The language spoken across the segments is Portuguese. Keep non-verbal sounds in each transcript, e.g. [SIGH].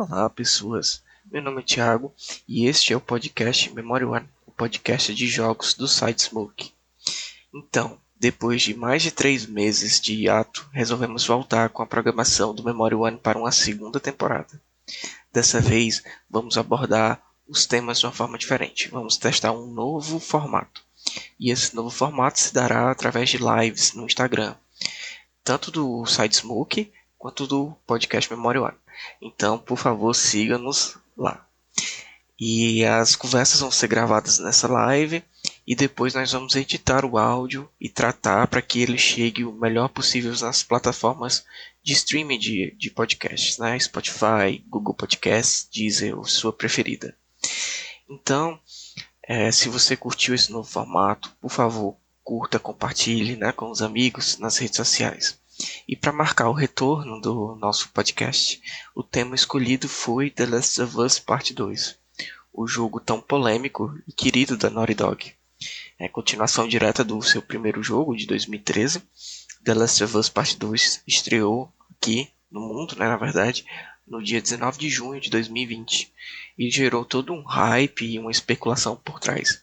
Olá, pessoas. Meu nome é Thiago e este é o podcast Memory One, o podcast de jogos do site Smoke. Então, depois de mais de três meses de hiato, resolvemos voltar com a programação do Memory One para uma segunda temporada. Dessa vez, vamos abordar os temas de uma forma diferente. Vamos testar um novo formato. E esse novo formato se dará através de lives no Instagram, tanto do site Smoke quanto do podcast Memory One. Então, por favor, siga-nos lá. E as conversas vão ser gravadas nessa live e depois nós vamos editar o áudio e tratar para que ele chegue o melhor possível nas plataformas de streaming de, de podcasts, né? Spotify, Google Podcasts, Deezer, ou sua preferida. Então, é, se você curtiu esse novo formato, por favor, curta, compartilhe né, com os amigos nas redes sociais. E para marcar o retorno do nosso podcast, o tema escolhido foi The Last of Us Part 2, o jogo tão polêmico e querido da Naughty Dog. É continuação direta do seu primeiro jogo, de 2013. The Last of Us Part 2 estreou aqui no mundo, né, na verdade, no dia 19 de junho de 2020 e gerou todo um hype e uma especulação por trás.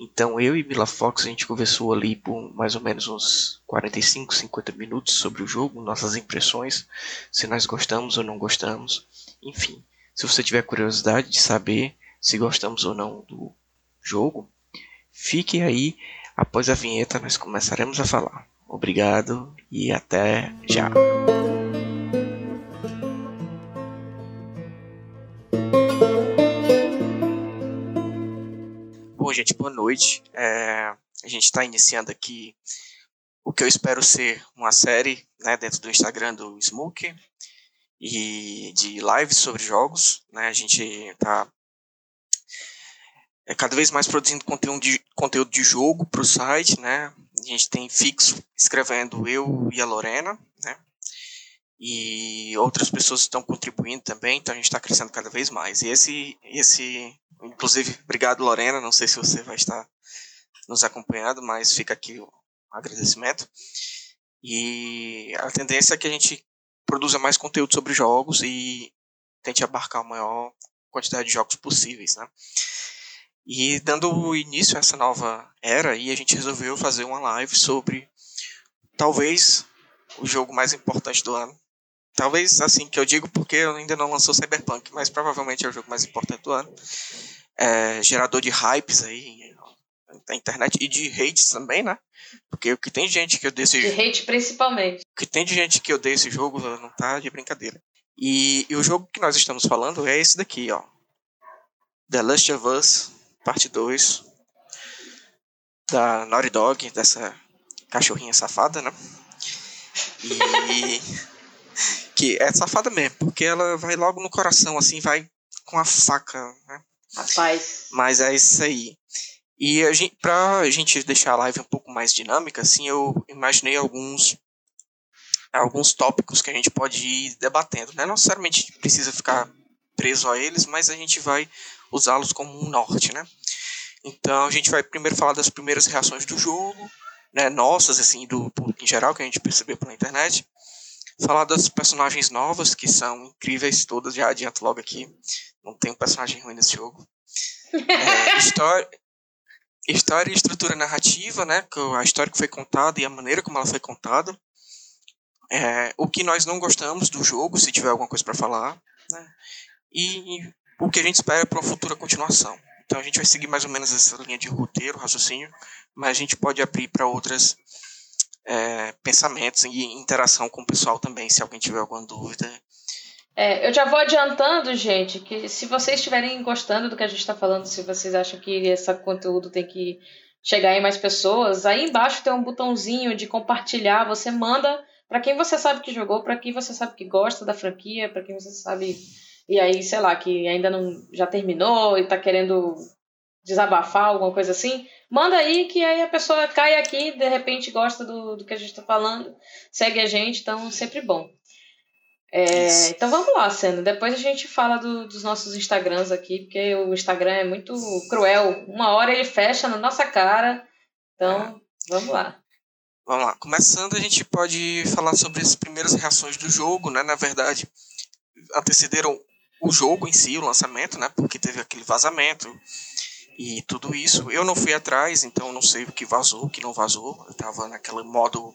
Então eu e Mila Fox a gente conversou ali por mais ou menos uns 45, 50 minutos sobre o jogo, nossas impressões, se nós gostamos ou não gostamos. Enfim, se você tiver curiosidade de saber se gostamos ou não do jogo, fique aí. Após a vinheta nós começaremos a falar. Obrigado e até já. Bom, gente, boa noite. É, a gente está iniciando aqui o que eu espero ser uma série né, dentro do Instagram do Smoke e de lives sobre jogos. Né? A gente está é, cada vez mais produzindo conteúdo de, conteúdo de jogo para o site. Né? A gente tem fixo escrevendo eu e a Lorena. E outras pessoas estão contribuindo também, então a gente está crescendo cada vez mais. E esse, esse Inclusive, obrigado, Lorena. Não sei se você vai estar nos acompanhando, mas fica aqui o agradecimento. E a tendência é que a gente produza mais conteúdo sobre jogos e tente abarcar a maior quantidade de jogos possíveis, né? E dando início a essa nova era, e a gente resolveu fazer uma live sobre talvez o jogo mais importante do ano. Talvez assim que eu digo porque eu ainda não lançou Cyberpunk, mas provavelmente é o jogo mais importante do ano é, gerador de hypes aí na internet e de hates também, né? Porque o que tem gente que eu desse De hate principalmente. O que tem de gente que eu dei esse jogo não tá de brincadeira. E, e, o jogo que nós estamos falando é esse daqui, ó. The Last of Us, parte 2. Da Naughty Dog, dessa cachorrinha safada, né? E. [LAUGHS] que é safada mesmo, porque ela vai logo no coração, assim, vai com a faca, né? Rapaz. Mas é isso aí. E a gente, pra gente deixar a live um pouco mais dinâmica, assim, eu imaginei alguns alguns tópicos que a gente pode ir debatendo. Não é necessariamente precisa ficar preso a eles, mas a gente vai usá-los como um norte, né? Então a gente vai primeiro falar das primeiras reações do jogo, né, nossas assim do em geral que a gente percebeu pela internet. Falar das personagens novas que são incríveis todas, já adianto logo aqui. Não tem um personagem ruim nesse jogo. É, [LAUGHS] história, história e estrutura narrativa, né? A história que foi contada e a maneira como ela foi contada. É, o que nós não gostamos do jogo, se tiver alguma coisa para falar. Né? E, o que a gente espera para uma futura continuação. Então a gente vai seguir mais ou menos essa linha de roteiro, raciocínio, mas a gente pode abrir para outros é, pensamentos e interação com o pessoal também, se alguém tiver alguma dúvida. É, eu já vou adiantando, gente, que se vocês estiverem gostando do que a gente está falando, se vocês acham que esse conteúdo tem que chegar em mais pessoas, aí embaixo tem um botãozinho de compartilhar. Você manda para quem você sabe que jogou, para quem você sabe que gosta da franquia, para quem você sabe e aí, sei lá, que ainda não já terminou e está querendo desabafar, alguma coisa assim, manda aí que aí a pessoa cai aqui, de repente gosta do, do que a gente está falando, segue a gente, então sempre bom. É, então vamos lá, Sena. Depois a gente fala do, dos nossos Instagrams aqui, porque o Instagram é muito cruel. Uma hora ele fecha na nossa cara. Então, é. vamos lá. Vamos lá. Começando, a gente pode falar sobre as primeiras reações do jogo, né? Na verdade, antecederam o jogo em si, o lançamento, né? Porque teve aquele vazamento e tudo isso. Eu não fui atrás, então não sei o que vazou, o que não vazou. Eu tava naquele modo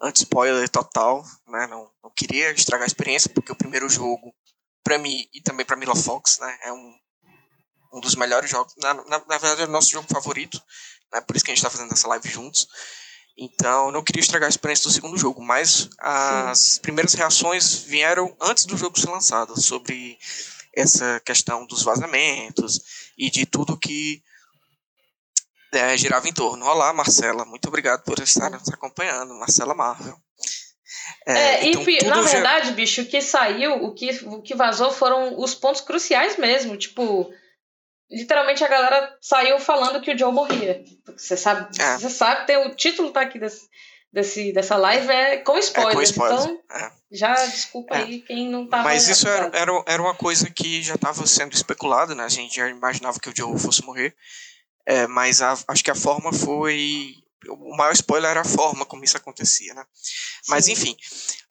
anti-spoiler total, né? Não, não queria estragar a experiência, porque o primeiro jogo, para mim e também para Mila Fox, né? É um, um dos melhores jogos. Na, na, na verdade, é o nosso jogo favorito, né? Por isso que a gente tá fazendo essa live juntos. Então, não queria estragar a experiência do segundo jogo, mas as Sim. primeiras reações vieram antes do jogo ser lançado, sobre essa questão dos vazamentos e de tudo que é, girava em torno. Olá, Marcela, muito obrigado por estar nos acompanhando, Marcela Marvel. É, é então, e na verdade, bicho, o que saiu, o que, o que vazou foram os pontos cruciais mesmo, tipo, literalmente a galera saiu falando que o Joe morria. Você sabe, é. você sabe, tem, o título tá aqui desse, desse, dessa live é com spoilers. É com spoilers. Então, é. já desculpa é. aí quem não tava. Mas isso era, era, era uma coisa que já estava sendo especulada, né? A gente já imaginava que o Joe fosse morrer. É, mas a, acho que a forma foi. O maior spoiler era a forma como isso acontecia, né? Mas enfim.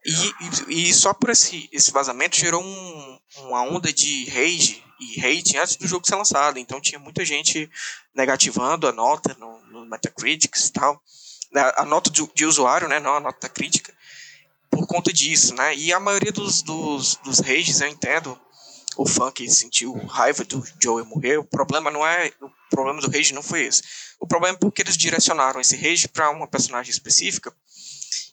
E, e, e, só por esse, esse vazamento gerou um, uma onda de rage e hate antes do jogo ser lançado. Então tinha muita gente negativando a nota no, no Metacritic e tal. Né, a nota de, de, usuário, né? Não a nota crítica. Por conta disso, né? E a maioria dos, dos, dos rages, eu entendo, o fã que sentiu raiva do Joey morrer, o problema não é. O problema do rage não foi esse. O problema é porque eles direcionaram esse rage para uma personagem específica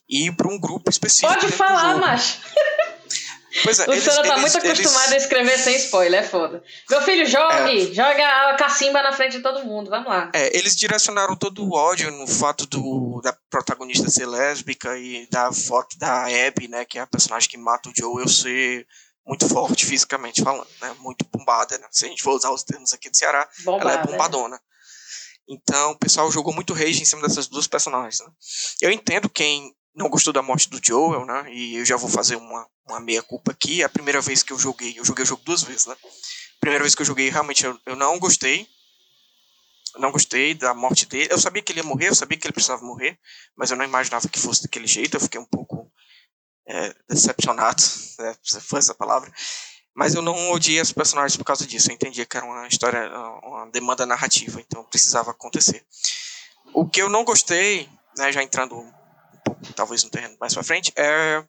e para um grupo específico. Pode falar, macho. [LAUGHS] Pois é, o senhor tá muito acostumado eles... a escrever sem spoiler, é foda. Meu filho, jogue! É. Joga a cacimba na frente de todo mundo, vamos lá. É, eles direcionaram todo o ódio no fato do, da protagonista ser lésbica e da foto da Abby, né, que é a personagem que mata o Joe, eu ser muito forte fisicamente falando, né? Muito bombada, né? Se a gente for usar os termos aqui do Ceará, Bombada, ela é bombadona. Então, o pessoal jogou muito rage em cima dessas duas personagens. Né? Eu entendo quem não gostou da morte do Joel, né? E eu já vou fazer uma, uma meia-culpa aqui. A primeira vez que eu joguei, eu joguei o jogo duas vezes, né? Primeira vez que eu joguei, realmente, eu, eu não gostei. não gostei da morte dele. Eu sabia que ele ia morrer, eu sabia que ele precisava morrer, mas eu não imaginava que fosse daquele jeito. Eu fiquei um pouco é, decepcionado, [LAUGHS] né, foi essa palavra. Mas eu não odiei os personagens por causa disso. Eu entendia que era uma história, uma demanda narrativa, então precisava acontecer. O que eu não gostei, né, já entrando talvez no terreno mais para frente, é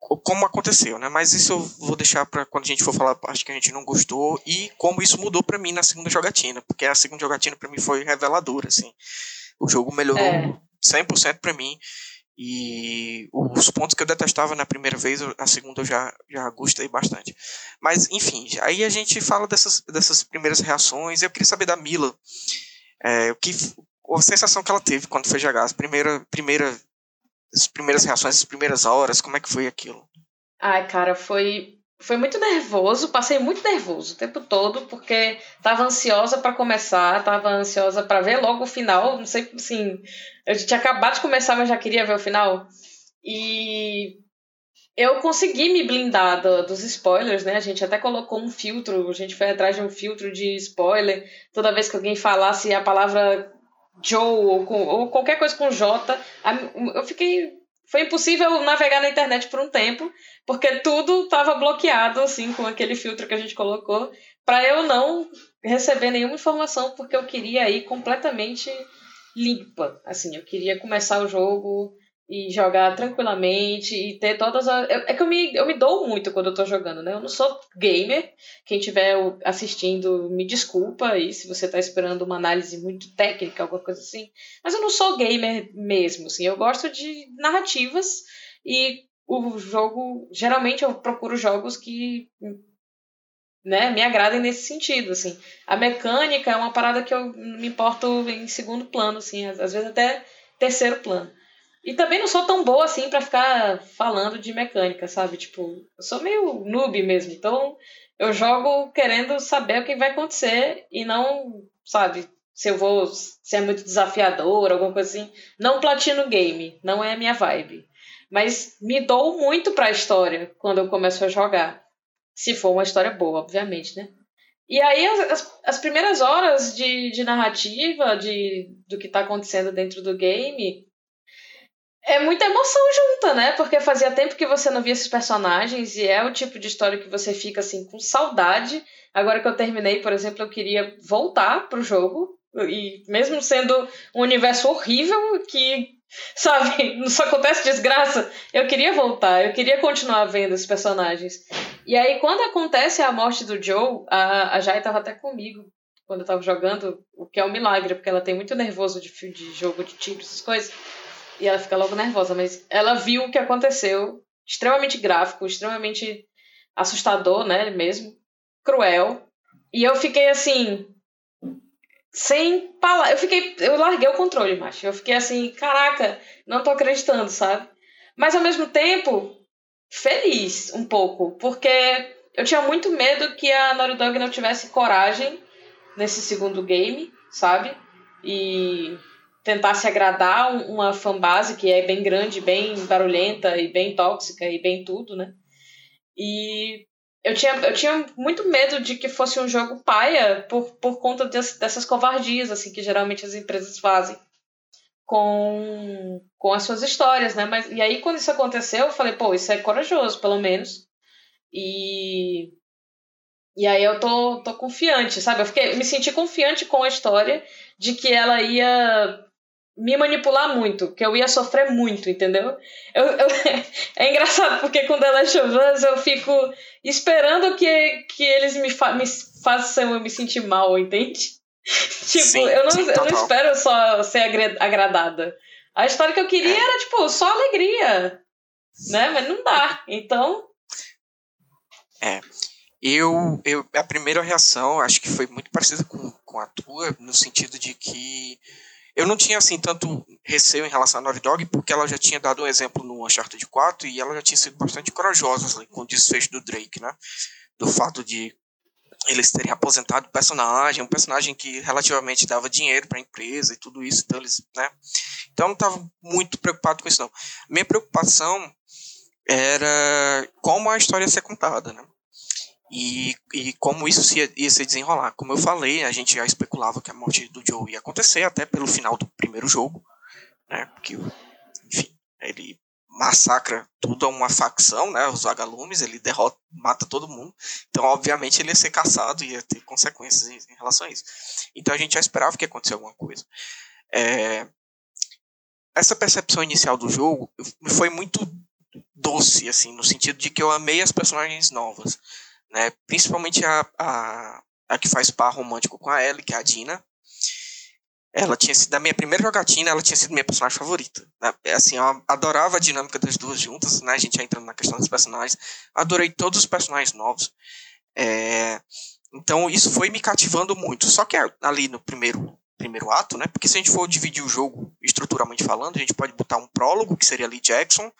como aconteceu, né? Mas isso eu vou deixar para quando a gente for falar a parte que a gente não gostou e como isso mudou para mim na segunda jogatina, porque a segunda jogatina para mim foi reveladora, assim. O jogo melhorou é. 100% para mim e os pontos que eu detestava na primeira vez, a segunda eu já, já gostei bastante. Mas, enfim, aí a gente fala dessas, dessas primeiras reações. Eu queria saber da Mila, é, o que, a sensação que ela teve quando foi jogar, as, primeira, primeira, as primeiras reações, as primeiras horas, como é que foi aquilo? Ai, cara, foi foi muito nervoso, passei muito nervoso o tempo todo, porque tava ansiosa para começar, tava ansiosa para ver logo o final, não sei, assim, eu tinha acabado de começar, mas já queria ver o final. E eu consegui me blindar do, dos spoilers, né? A gente até colocou um filtro, a gente foi atrás de um filtro de spoiler. Toda vez que alguém falasse a palavra Joe ou, com, ou qualquer coisa com J, eu fiquei foi impossível navegar na internet por um tempo, porque tudo estava bloqueado, assim, com aquele filtro que a gente colocou, para eu não receber nenhuma informação, porque eu queria ir completamente limpa. Assim, eu queria começar o jogo e jogar tranquilamente e ter todas as. É que eu me, eu me dou muito quando eu tô jogando, né? Eu não sou gamer. Quem estiver assistindo, me desculpa aí se você tá esperando uma análise muito técnica, alguma coisa assim. Mas eu não sou gamer mesmo, assim. Eu gosto de narrativas e o jogo. Geralmente eu procuro jogos que. Né, me agradem nesse sentido, assim. A mecânica é uma parada que eu me importo em segundo plano, assim, às vezes até terceiro plano. E também não sou tão boa assim para ficar falando de mecânica, sabe? Tipo, eu sou meio noob mesmo. Então, eu jogo querendo saber o que vai acontecer e não, sabe, se eu vou se é muito desafiador, alguma coisa assim. Não platino game, não é a minha vibe. Mas me dou muito para a história quando eu começo a jogar. Se for uma história boa, obviamente, né? E aí, as, as primeiras horas de, de narrativa de, do que está acontecendo dentro do game é muita emoção junta, né? Porque fazia tempo que você não via esses personagens e é o tipo de história que você fica assim com saudade. Agora que eu terminei, por exemplo, eu queria voltar pro jogo e mesmo sendo um universo horrível que [LAUGHS] sabe, não só acontece desgraça, eu queria voltar, eu queria continuar vendo esses personagens. E aí quando acontece a morte do Joe, a, a Jai tava até comigo quando eu tava jogando, o que é um milagre, porque ela tem muito nervoso de, de jogo de tiro, essas coisas. E ela fica logo nervosa, mas ela viu o que aconteceu, extremamente gráfico, extremamente assustador, né, mesmo, cruel. E eu fiquei assim, sem palavras. Eu fiquei, eu larguei o controle, macho. Eu fiquei assim, caraca, não tô acreditando, sabe? Mas ao mesmo tempo, feliz um pouco, porque eu tinha muito medo que a Naughty Dog não tivesse coragem nesse segundo game, sabe? E tentasse agradar uma fanbase que é bem grande, bem barulhenta e bem tóxica e bem tudo, né? E eu tinha, eu tinha muito medo de que fosse um jogo paia por, por conta des, dessas covardias assim que geralmente as empresas fazem com, com as suas histórias, né? Mas, e aí, quando isso aconteceu, eu falei, pô, isso é corajoso, pelo menos. E, e aí eu tô, tô confiante, sabe? Eu fiquei, me senti confiante com a história de que ela ia me manipular muito, que eu ia sofrer muito, entendeu? Eu, eu, [LAUGHS] é engraçado porque com The Last of Us eu fico esperando que, que eles me, fa me façam eu me sentir mal, entende? [LAUGHS] tipo, sim, eu, não, sim, eu não espero só ser agradada. A história que eu queria é. era, tipo, só alegria, né? Mas não dá, então... É, eu, eu, a primeira reação acho que foi muito parecida com, com a tua, no sentido de que eu não tinha assim tanto receio em relação à Naughty Dog, porque ela já tinha dado um exemplo no Uncharted 4 e ela já tinha sido bastante corajosa assim, com o desfecho do Drake, né? Do fato de eles terem aposentado o personagem, um personagem que relativamente dava dinheiro para a empresa e tudo isso, então eles, né? Então eu não estava muito preocupado com isso não. Minha preocupação era como a história ia ser contada, né? E, e como isso ia, ia se desenrolar. Como eu falei, a gente já especulava que a morte do Joe ia acontecer até pelo final do primeiro jogo, né? Porque, enfim, ele massacra tudo a uma facção, né? Os vagalumes, ele derrota, mata todo mundo. Então, obviamente, ele ia ser caçado e ia ter consequências em, em relação a isso. Então, a gente já esperava que ia acontecer alguma coisa. É, essa percepção inicial do jogo foi muito doce, assim, no sentido de que eu amei as personagens novas né? Principalmente a, a, a que faz par romântico com a Ellie, que é a Dina. Ela tinha sido a minha primeira jogatina, ela tinha sido minha personagem favorita. Né? É assim, eu adorava a dinâmica das duas juntas, né? A gente já entrando na questão dos personagens. Adorei todos os personagens novos. É... Então isso foi me cativando muito. Só que ali no primeiro primeiro ato, né? Porque se a gente for dividir o jogo estruturalmente falando, a gente pode botar um prólogo, que seria ali Jackson,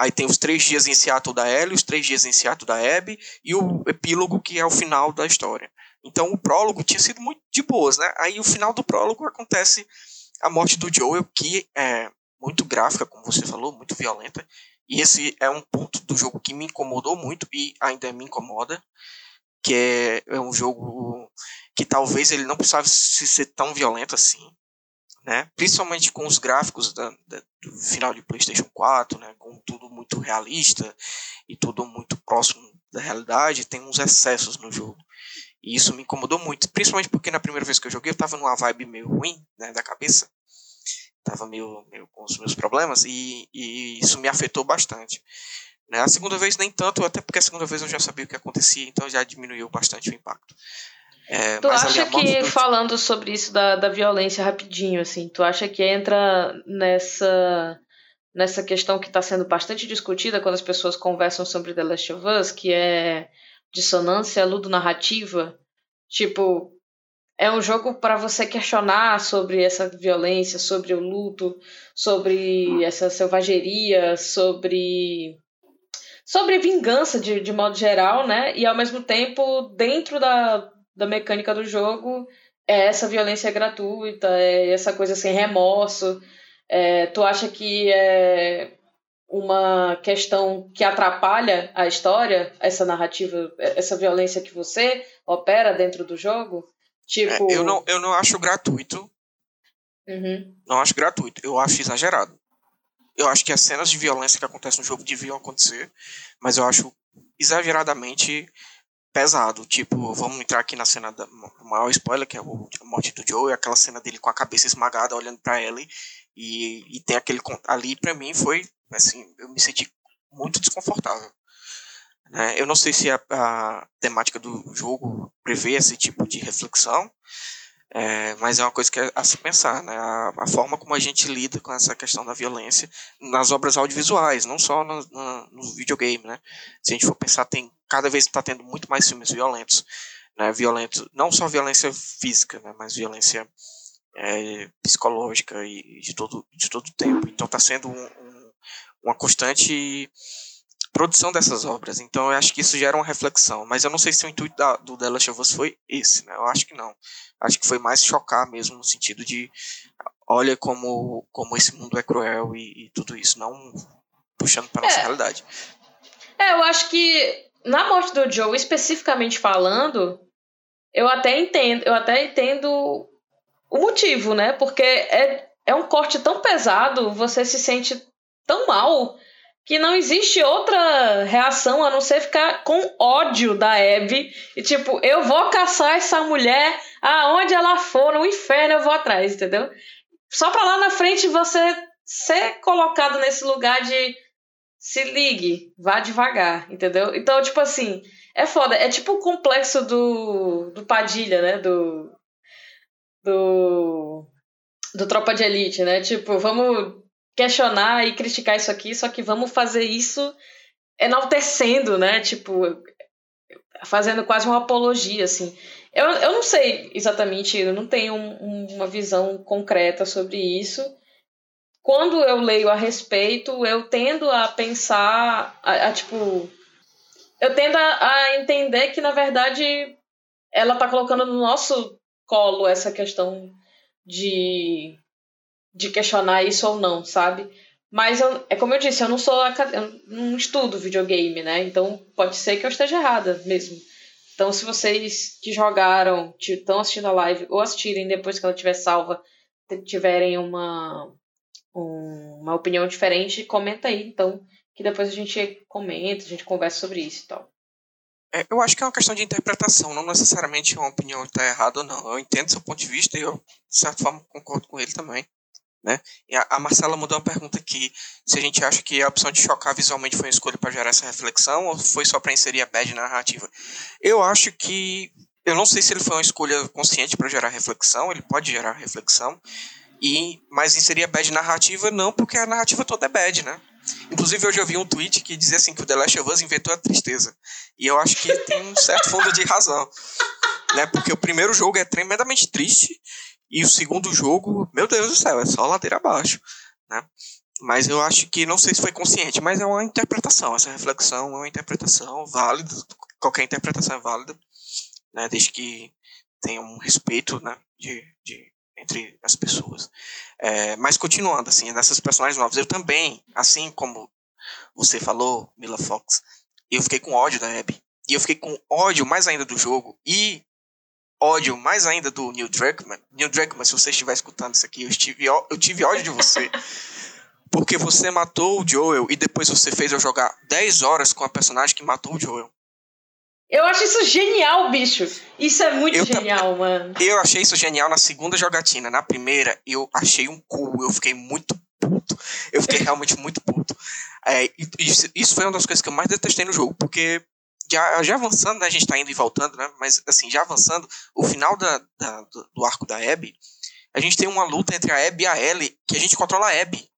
Aí tem os três dias em Seattle da Ellie, os três dias em Seattle da Abby e o epílogo que é o final da história. Então o prólogo tinha sido muito de boas, né? Aí o final do prólogo acontece a morte do Joel, que é muito gráfica, como você falou, muito violenta. E esse é um ponto do jogo que me incomodou muito e ainda me incomoda, que é, é um jogo que talvez ele não precisasse ser tão violento assim né? Principalmente com os gráficos da, da, do final de PlayStation 4, né? Com tudo muito realista e tudo muito próximo da realidade, tem uns excessos no jogo. E isso me incomodou muito, principalmente porque na primeira vez que eu joguei eu tava numa vibe meio ruim, né, da cabeça. Tava meio, meio com os meus problemas e, e isso me afetou bastante. Né? A segunda vez nem tanto, até porque a segunda vez eu já sabia o que acontecia, então já diminuiu bastante o impacto. É, tu acha que, do... falando sobre isso da, da violência rapidinho, assim, tu acha que entra nessa, nessa questão que está sendo bastante discutida quando as pessoas conversam sobre The Last of Us, que é dissonância ludonarrativa? Tipo, é um jogo para você questionar sobre essa violência, sobre o luto, sobre essa selvageria, sobre sobre vingança de, de modo geral, né? E ao mesmo tempo, dentro da, da mecânica do jogo é essa violência gratuita, é essa coisa sem remorso. É, tu acha que é uma questão que atrapalha a história, essa narrativa, essa violência que você opera dentro do jogo? Tipo... É, eu, não, eu não acho gratuito. Uhum. Não acho gratuito, eu acho exagerado. Eu acho que as cenas de violência que acontecem no jogo deviam acontecer, mas eu acho exageradamente pesado. Tipo, vamos entrar aqui na cena da maior spoiler, que é a morte do Joe, aquela cena dele com a cabeça esmagada olhando para Ellie. E, e tem aquele. Ali, para mim, foi. Assim, eu me senti muito desconfortável. Né? Eu não sei se a, a temática do jogo prevê esse tipo de reflexão, é, mas é uma coisa que é a se pensar, né? A, a, forma como a gente lida com essa questão da violência nas obras audiovisuais, não só no, no, no videogame, né? Se a gente for pensar, tem cada vez está tendo muito mais filmes violentos, né? Violentos, não só violência física, né? Mas violência é, psicológica e de todo de todo tempo. Então está sendo um, um, uma constante produção dessas obras. Então eu acho que isso gera uma reflexão. Mas eu não sei se o intuito da, do of Us foi esse, né? Eu acho que não. Acho que foi mais chocar mesmo, no sentido de olha como, como esse mundo é cruel e, e tudo isso, não puxando para nossa é. realidade. É, eu acho que na morte do Joe, especificamente falando, eu até entendo, eu até entendo o motivo, né? Porque é, é um corte tão pesado, você se sente tão mal que não existe outra reação a não ser ficar com ódio da Abby. E tipo, eu vou caçar essa mulher aonde ela for, no inferno eu vou atrás, entendeu? Só pra lá na frente você ser colocado nesse lugar de se ligue, vá devagar, entendeu? Então, tipo assim, é foda. É tipo o complexo do, do Padilha, né? Do. Do. Do Tropa de Elite, né? Tipo, vamos questionar e criticar isso aqui, só que vamos fazer isso enaltecendo, né? Tipo, fazendo quase uma apologia, assim. Eu, eu não sei exatamente, eu não tenho um, uma visão concreta sobre isso. Quando eu leio a respeito, eu tendo a pensar, a, a tipo. Eu tendo a, a, entender que, na verdade, ela tá colocando no nosso colo essa questão de de questionar isso ou não, sabe? Mas eu, é como eu disse, eu não sou não estudo videogame, né? Então pode ser que eu esteja errada mesmo. Então se vocês que jogaram, estão assistindo a live ou assistirem depois que ela estiver salva, tiverem uma uma opinião diferente, comenta aí, então, que depois a gente comenta, a gente conversa sobre isso e tal. É, eu acho que é uma questão de interpretação, não necessariamente uma opinião está errada ou não. Eu entendo seu ponto de vista e eu, de certa forma, concordo com ele também. Né? E a, Marcela mudou uma pergunta aqui: se a gente acha que a opção de chocar visualmente foi uma escolha para gerar essa reflexão ou foi só para inserir a bad na narrativa? Eu acho que. Eu não sei se ele foi uma escolha consciente para gerar reflexão, ele pode gerar reflexão, e mas inserir a bad narrativa não, porque a narrativa toda é bad, né? Inclusive, eu já vi um tweet que dizia assim que o The Last of Us inventou a tristeza. E eu acho que tem um certo fundo de razão. Né? Porque o primeiro jogo é tremendamente triste e o segundo jogo, meu Deus do céu, é só ladeira abaixo, né? Mas eu acho que, não sei se foi consciente, mas é uma interpretação, essa reflexão é uma interpretação válida, qualquer interpretação é válida, né? Desde que tenha um respeito, né? De, de, entre as pessoas. É, mas continuando, assim, dessas personagens novas, eu também, assim como você falou, Mila Fox, eu fiquei com ódio da Abby. E eu fiquei com ódio mais ainda do jogo. E ódio mais ainda do Neil Druckmann. Neil Druckmann, se você estiver escutando isso aqui, eu, estive, eu tive ódio de você. porque você matou o Joel e depois você fez eu jogar 10 horas com a personagem que matou o Joel. Eu acho isso genial, bicho. Isso é muito eu genial, mano. Eu achei isso genial na segunda jogatina. Na primeira, eu achei um cu. Eu fiquei muito puto. Eu fiquei realmente muito puto. É, isso, isso foi uma das coisas que eu mais detestei no jogo, porque já, já avançando, né, a gente está indo e voltando, né, mas assim, já avançando, o final da, da do, do, arco da Abby, a gente tem uma luta entre a Abby e a Ellie, que a gente controla a Abby.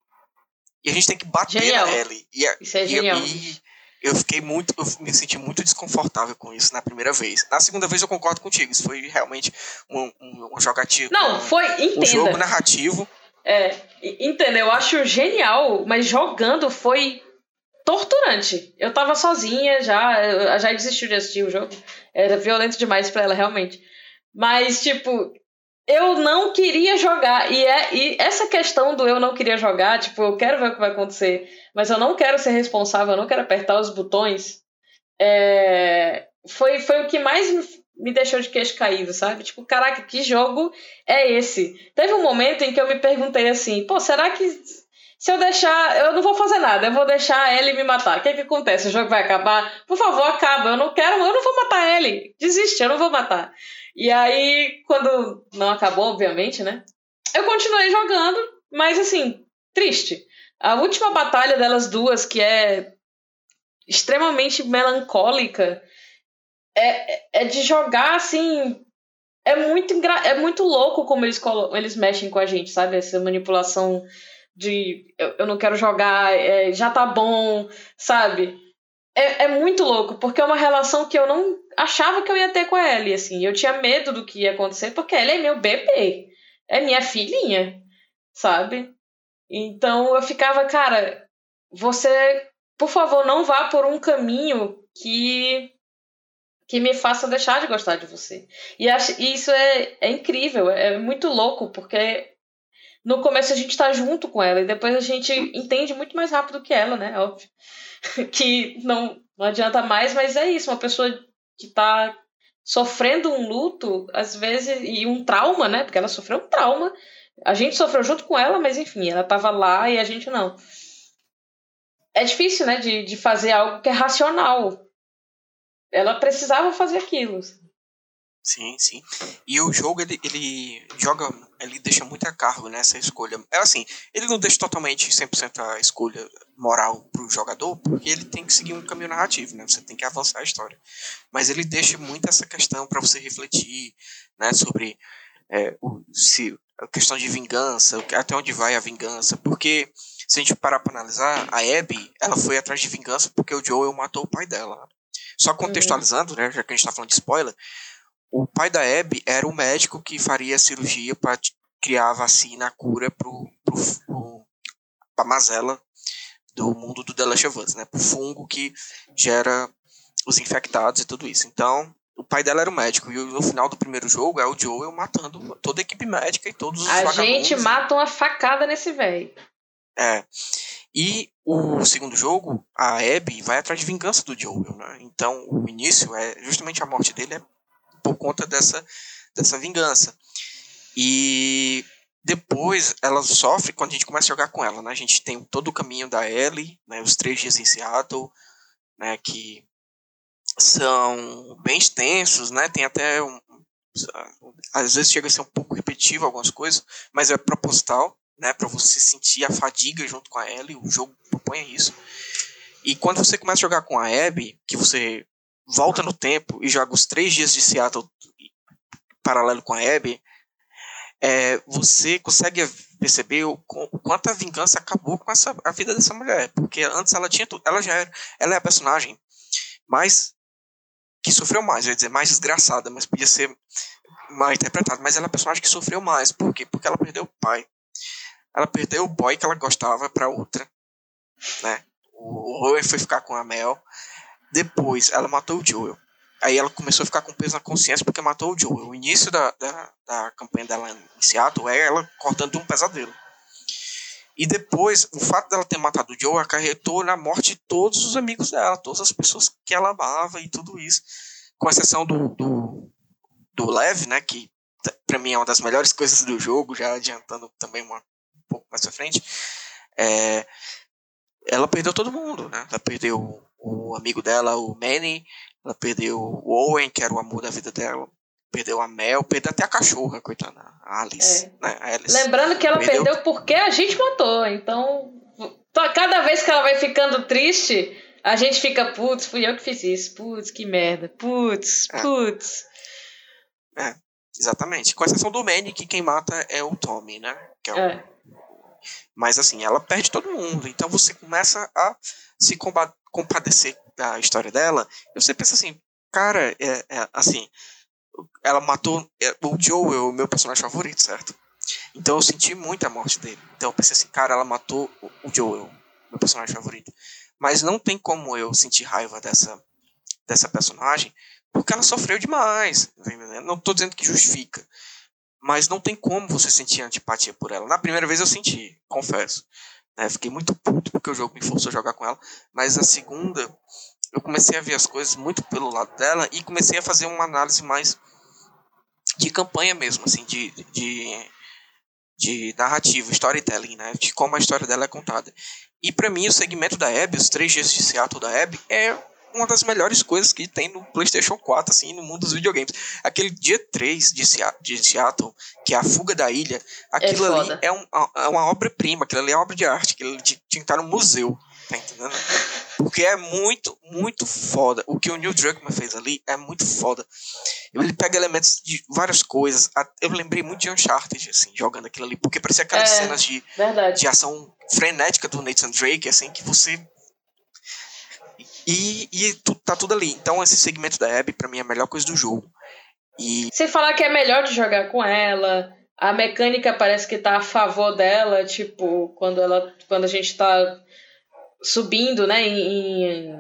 E a gente tem que bater genial. na Ellie. E, a, isso é e, genial. E eu fiquei muito, eu me senti muito desconfortável com isso na primeira vez. Na segunda vez eu concordo contigo, isso foi realmente um, um, um jogativa. Não, foi, entenda. Um jogo narrativo. É, entenda, eu acho genial, mas jogando foi torturante. Eu tava sozinha já, já desistiu de assistir o jogo. Era violento demais para ela, realmente. Mas, tipo, eu não queria jogar. E, é, e essa questão do eu não queria jogar, tipo, eu quero ver o que vai acontecer, mas eu não quero ser responsável, eu não quero apertar os botões, é, foi, foi o que mais me, deixou de queixo caído, sabe? Tipo, caraca, que jogo é esse? Teve um momento em que eu me perguntei assim, pô, será que se eu deixar, eu não vou fazer nada, eu vou deixar ele me matar. O que, é que acontece? O jogo vai acabar? Por favor, acaba. Eu não quero, eu não vou matar ele. Desiste, eu não vou matar. E aí, quando não acabou, obviamente, né? Eu continuei jogando, mas assim, triste. A última batalha delas duas, que é extremamente melancólica, é, é de jogar assim. É muito, é muito louco como eles, eles mexem com a gente, sabe? Essa manipulação de eu, eu não quero jogar, é, já tá bom, sabe? É, é muito louco, porque é uma relação que eu não achava que eu ia ter com a Ellie, assim. Eu tinha medo do que ia acontecer, porque ela é meu bebê. É minha filhinha, sabe? Então eu ficava, cara, você, por favor, não vá por um caminho que que me faça deixar de gostar de você. E, acho, isso é, é incrível, é muito louco, porque no começo a gente tá junto com ela e depois a gente entende muito mais rápido que ela, né? Óbvio. [LAUGHS] que não, não adianta mais, mas é isso, uma pessoa que tá sofrendo um luto, às vezes, e um trauma, né? Porque ela sofreu um trauma. A gente sofreu junto com ela, mas enfim, ela tava lá e a gente não. É difícil, né, de, de fazer algo que é racional. Ela precisava fazer aquilo. Sim, sim. E o jogo, ele, ele joga, ele deixa muito a cargo nessa escolha. É assim, ele não deixa totalmente 100% a escolha moral pro jogador, porque ele tem que seguir um caminho narrativo, né? Você tem que avançar a história. Mas ele deixa muito essa questão para você refletir, né? Sobre é, o, se, a questão de vingança, até onde vai a vingança. Porque, se a gente parar pra analisar, a Abby, ela foi atrás de vingança porque o Joel matou o pai dela. Só contextualizando, né? Já que a gente tá falando de spoiler o pai da Abby era o médico que faria a cirurgia para criar a vacina, a cura para a mazela do mundo do The Last of Us, né? Pro fungo que gera os infectados e tudo isso. Então, o pai dela era o médico. E no final do primeiro jogo é o Joel matando toda a equipe médica e todos os A gente mata uma facada nesse velho. É. E o segundo jogo, a Abby vai atrás de vingança do Joel, né? Então, o início é justamente a morte dele é por conta dessa, dessa vingança. E depois ela sofre quando a gente começa a jogar com ela, né? A gente tem todo o caminho da Ellie, né? Os três dias em Seattle, né? Que são bem extensos, né? Tem até um, às vezes chega a ser um pouco repetitivo algumas coisas, mas é proposital, né? Para você sentir a fadiga junto com a Ellie, o jogo propõe isso. E quando você começa a jogar com a Abby, que você volta no tempo e joga os três dias de Seattle paralelo com a Abby, é, você consegue perceber o, o, quanto a vingança acabou com essa, a vida dessa mulher. Porque antes ela tinha. Ela já era. Ela é a personagem mais. que sofreu mais, eu ia dizer, mais desgraçada, mas podia ser mal interpretada. Mas ela é a personagem que sofreu mais. Por quê? Porque ela perdeu o pai. Ela perdeu o boy que ela gostava para outra. Né? O Owen foi ficar com a Mel. Depois, ela matou o Joel. Aí ela começou a ficar com peso na consciência porque matou o Joel. O início da, da, da campanha dela em Seattle é ela cortando um pesadelo. E depois, o fato dela ter matado o Joel acarretou na morte de todos os amigos dela, todas as pessoas que ela amava e tudo isso. Com exceção do, do, do Lev, né, que para mim é uma das melhores coisas do jogo, já adiantando também uma, um pouco mais pra frente. É, ela perdeu todo mundo, né? Ela perdeu o amigo dela, o Manny, ela perdeu o Owen, que era o amor da vida dela, perdeu a Mel, perdeu até a cachorra, coitada, a Alice, é. né? A Alice. Lembrando que ela perdeu... perdeu porque a gente matou, então cada vez que ela vai ficando triste, a gente fica, putz, fui eu que fiz isso, putz, que merda, putz, é. putz. É, exatamente. Com exceção do Manny, que quem mata é o Tommy, né? Que é, o... é. Mas assim, ela perde todo mundo, então você começa a se combater compadecer da história dela, você pensa assim, cara, é, é assim, ela matou é, o Joel, o meu personagem favorito, certo? Então eu senti muito a morte dele. Então eu pensei assim, cara, ela matou o Joel, meu personagem favorito. Mas não tem como eu sentir raiva dessa, dessa personagem, porque ela sofreu demais. Tá não estou dizendo que justifica. Mas não tem como você sentir antipatia por ela. Na primeira vez eu senti, confesso. Né? Fiquei muito puto porque o jogo me forçou a jogar com ela. Mas a segunda, eu comecei a ver as coisas muito pelo lado dela e comecei a fazer uma análise mais de campanha mesmo, assim, de, de, de narrativa, storytelling, né? De como a história dela é contada. E para mim o segmento da Abby, os três dias de Seattle da Abby, é uma das melhores coisas que tem no PlayStation 4, assim, no mundo dos videogames. Aquele dia 3 de, de Seattle, que é a fuga da ilha, aquilo é ali é, um, é uma obra-prima, aquilo ali é uma obra de arte, aquilo ali tinha que estar no museu, tá entendendo? [LAUGHS] Porque é muito, muito foda. O que o Neil Druckmann fez ali é muito foda. Ele pega elementos de várias coisas. Eu lembrei muito de Uncharted, assim, jogando aquilo ali, porque parecia aquelas é, cenas de, de ação frenética do Nathan Drake, assim, que você e, e tu, tá tudo ali. Então esse segmento da Abby, para mim, é a melhor coisa do jogo. E... Sem falar que é melhor de jogar com ela. A mecânica parece que tá a favor dela, tipo, quando ela. Quando a gente tá subindo, né, em,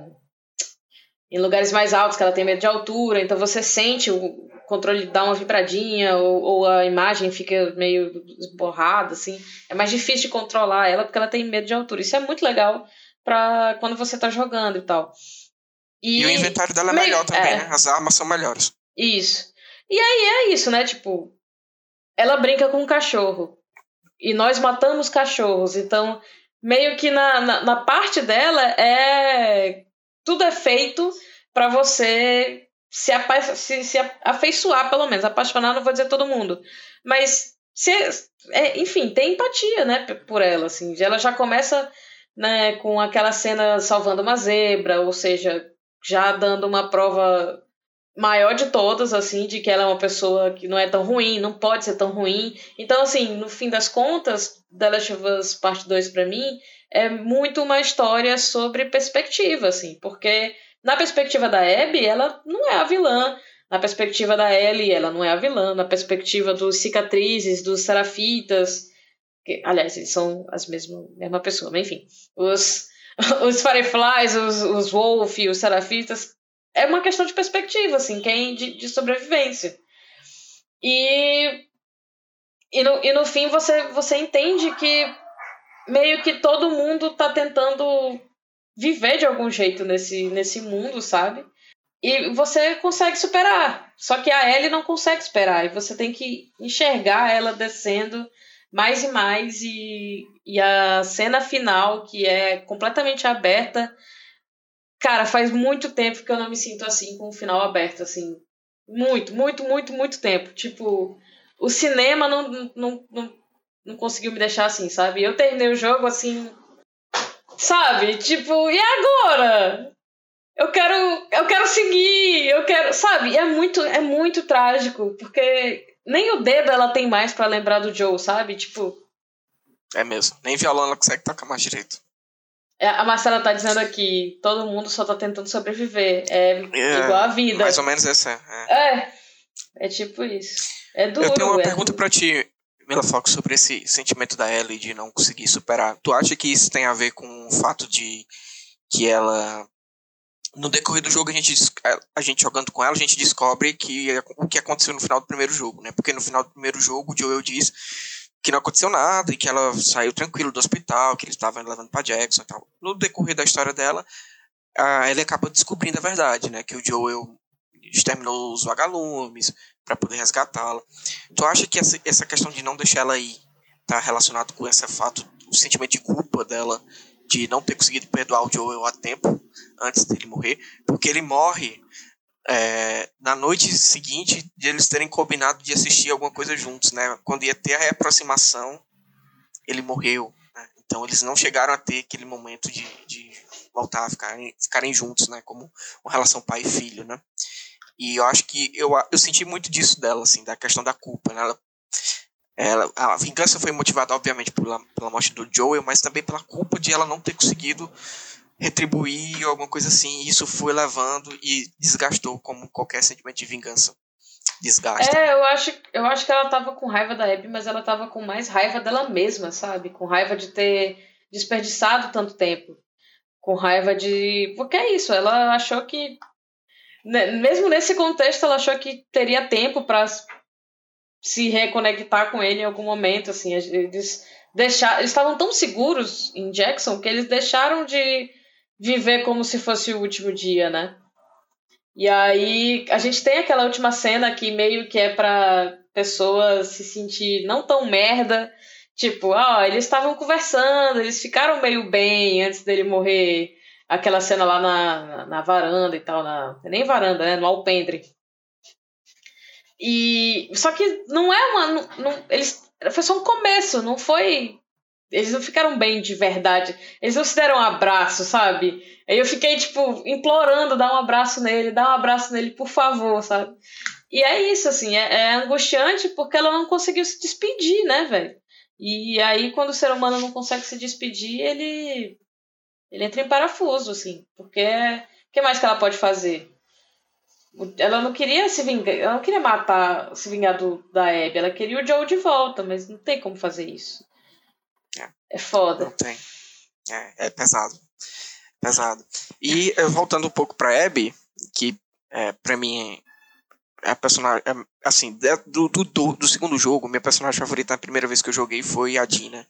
em lugares mais altos, que ela tem medo de altura, então você sente o controle dar uma vibradinha ou, ou, a imagem fica meio esborrada, assim. É mais difícil de controlar ela porque ela tem medo de altura. Isso é muito legal para quando você tá jogando e tal. E, e o inventário dela é meio, melhor também, é, né? As armas são melhores. Isso. E aí é isso, né? Tipo, ela brinca com um cachorro. E nós matamos cachorros. Então, meio que na, na, na parte dela é. Tudo é feito para você se, apa se, se afeiçoar, pelo menos. Apaixonar, não vou dizer todo mundo. Mas, se, é, enfim, tem empatia, né? Por ela, assim. Ela já começa né, com aquela cena salvando uma zebra, ou seja, já dando uma prova maior de todas, assim, de que ela é uma pessoa que não é tão ruim, não pode ser tão ruim. Então, assim, no fim das contas, The Last of Us Parte 2 para mim é muito uma história sobre perspectiva, assim, porque na perspectiva da Abby, ela não é a vilã, na perspectiva da Ellie, ela não é a vilã, na perspectiva dos cicatrizes, dos serafitas, que, aliás, eles são as mesmas mesma pessoa, mas enfim. Os, [LAUGHS] os Fireflies, os, os Wolf, os Serafitas. É uma questão de perspectiva, assim, quem de, de sobrevivência. E, e, no, e no fim você, você entende que meio que todo mundo tá tentando viver de algum jeito nesse, nesse mundo, sabe? E você consegue superar. Só que a Ellie não consegue superar. E você tem que enxergar ela descendo mais e mais e, e a cena final que é completamente aberta cara faz muito tempo que eu não me sinto assim com o final aberto assim. Muito muito muito muito tempo. Tipo o cinema não, não, não, não conseguiu me deixar assim sabe? Eu terminei o jogo assim sabe? Tipo e agora? Eu quero eu quero seguir eu quero sabe? É muito é muito trágico porque nem o dedo ela tem mais para lembrar do Joe, sabe? Tipo. É mesmo. Nem violão ela consegue tocar mais direito. É, a Marcela tá dizendo aqui, todo mundo só tá tentando sobreviver. É, é igual a vida. Mais ou menos essa. É. é. É tipo isso. É duro. Eu tenho uma é pergunta para ti, Mila Fox, sobre esse sentimento da Ellie de não conseguir superar. Tu acha que isso tem a ver com o fato de que ela no decorrer do jogo, a gente, a gente jogando com ela, a gente descobre que é o que aconteceu no final do primeiro jogo, né? Porque no final do primeiro jogo, o Joel diz que não aconteceu nada e que ela saiu tranquilo do hospital, que ele estava levando para Jackson e tal. No decorrer da história dela, a, ele acaba descobrindo a verdade, né? Que o Joel exterminou os vagalumes para poder resgatá-la. Tu acha que essa, essa questão de não deixar ela ir tá relacionado com esse fato, o sentimento de culpa dela de não ter conseguido perdoar o Joel a tempo antes dele morrer, porque ele morre é, na noite seguinte de eles terem combinado de assistir alguma coisa juntos, né? Quando ia ter a reaproximação, ele morreu. Né? Então eles não chegaram a ter aquele momento de, de voltar a ficarem, ficarem juntos, né? Como uma relação pai e filho, né? E eu acho que eu, eu senti muito disso dela, assim, da questão da culpa, né? Ela ela, a vingança foi motivada, obviamente, pela, pela morte do Joel, mas também pela culpa de ela não ter conseguido retribuir alguma coisa assim. E isso foi levando e desgastou, como qualquer sentimento de vingança desgasta. É, eu acho, eu acho que ela tava com raiva da Abby, mas ela tava com mais raiva dela mesma, sabe? Com raiva de ter desperdiçado tanto tempo. Com raiva de. Porque é isso, ela achou que. Né, mesmo nesse contexto, ela achou que teria tempo para se reconectar com ele em algum momento, assim, eles deixar, eles estavam tão seguros em Jackson que eles deixaram de viver como se fosse o último dia, né? E aí a gente tem aquela última cena que meio que é para pessoa se sentir não tão merda. Tipo, ó, eles estavam conversando, eles ficaram meio bem antes dele morrer. Aquela cena lá na, na, na varanda e tal, na, nem varanda, né? No alpendre. E só que não é uma, não, não, eles foi só um começo, não foi eles não ficaram bem de verdade. Eles não se deram um abraço, sabe? Aí eu fiquei, tipo, implorando dar um abraço nele, dar um abraço nele, por favor, sabe? E é isso, assim, é, é angustiante porque ela não conseguiu se despedir, né, velho? E aí, quando o ser humano não consegue se despedir, ele. Ele entra em parafuso, assim. Porque. O que mais que ela pode fazer? Ela não queria se vingar. Ela não queria matar, se vingar do, da Abby. Ela queria o Joe de volta, mas não tem como fazer isso. É, é foda. Não tem. É, é pesado. Pesado. E voltando um pouco pra Abby, que é, pra mim é a personagem. É, assim, do, do, do, segundo jogo, minha personagem favorita na primeira vez que eu joguei foi a Dina.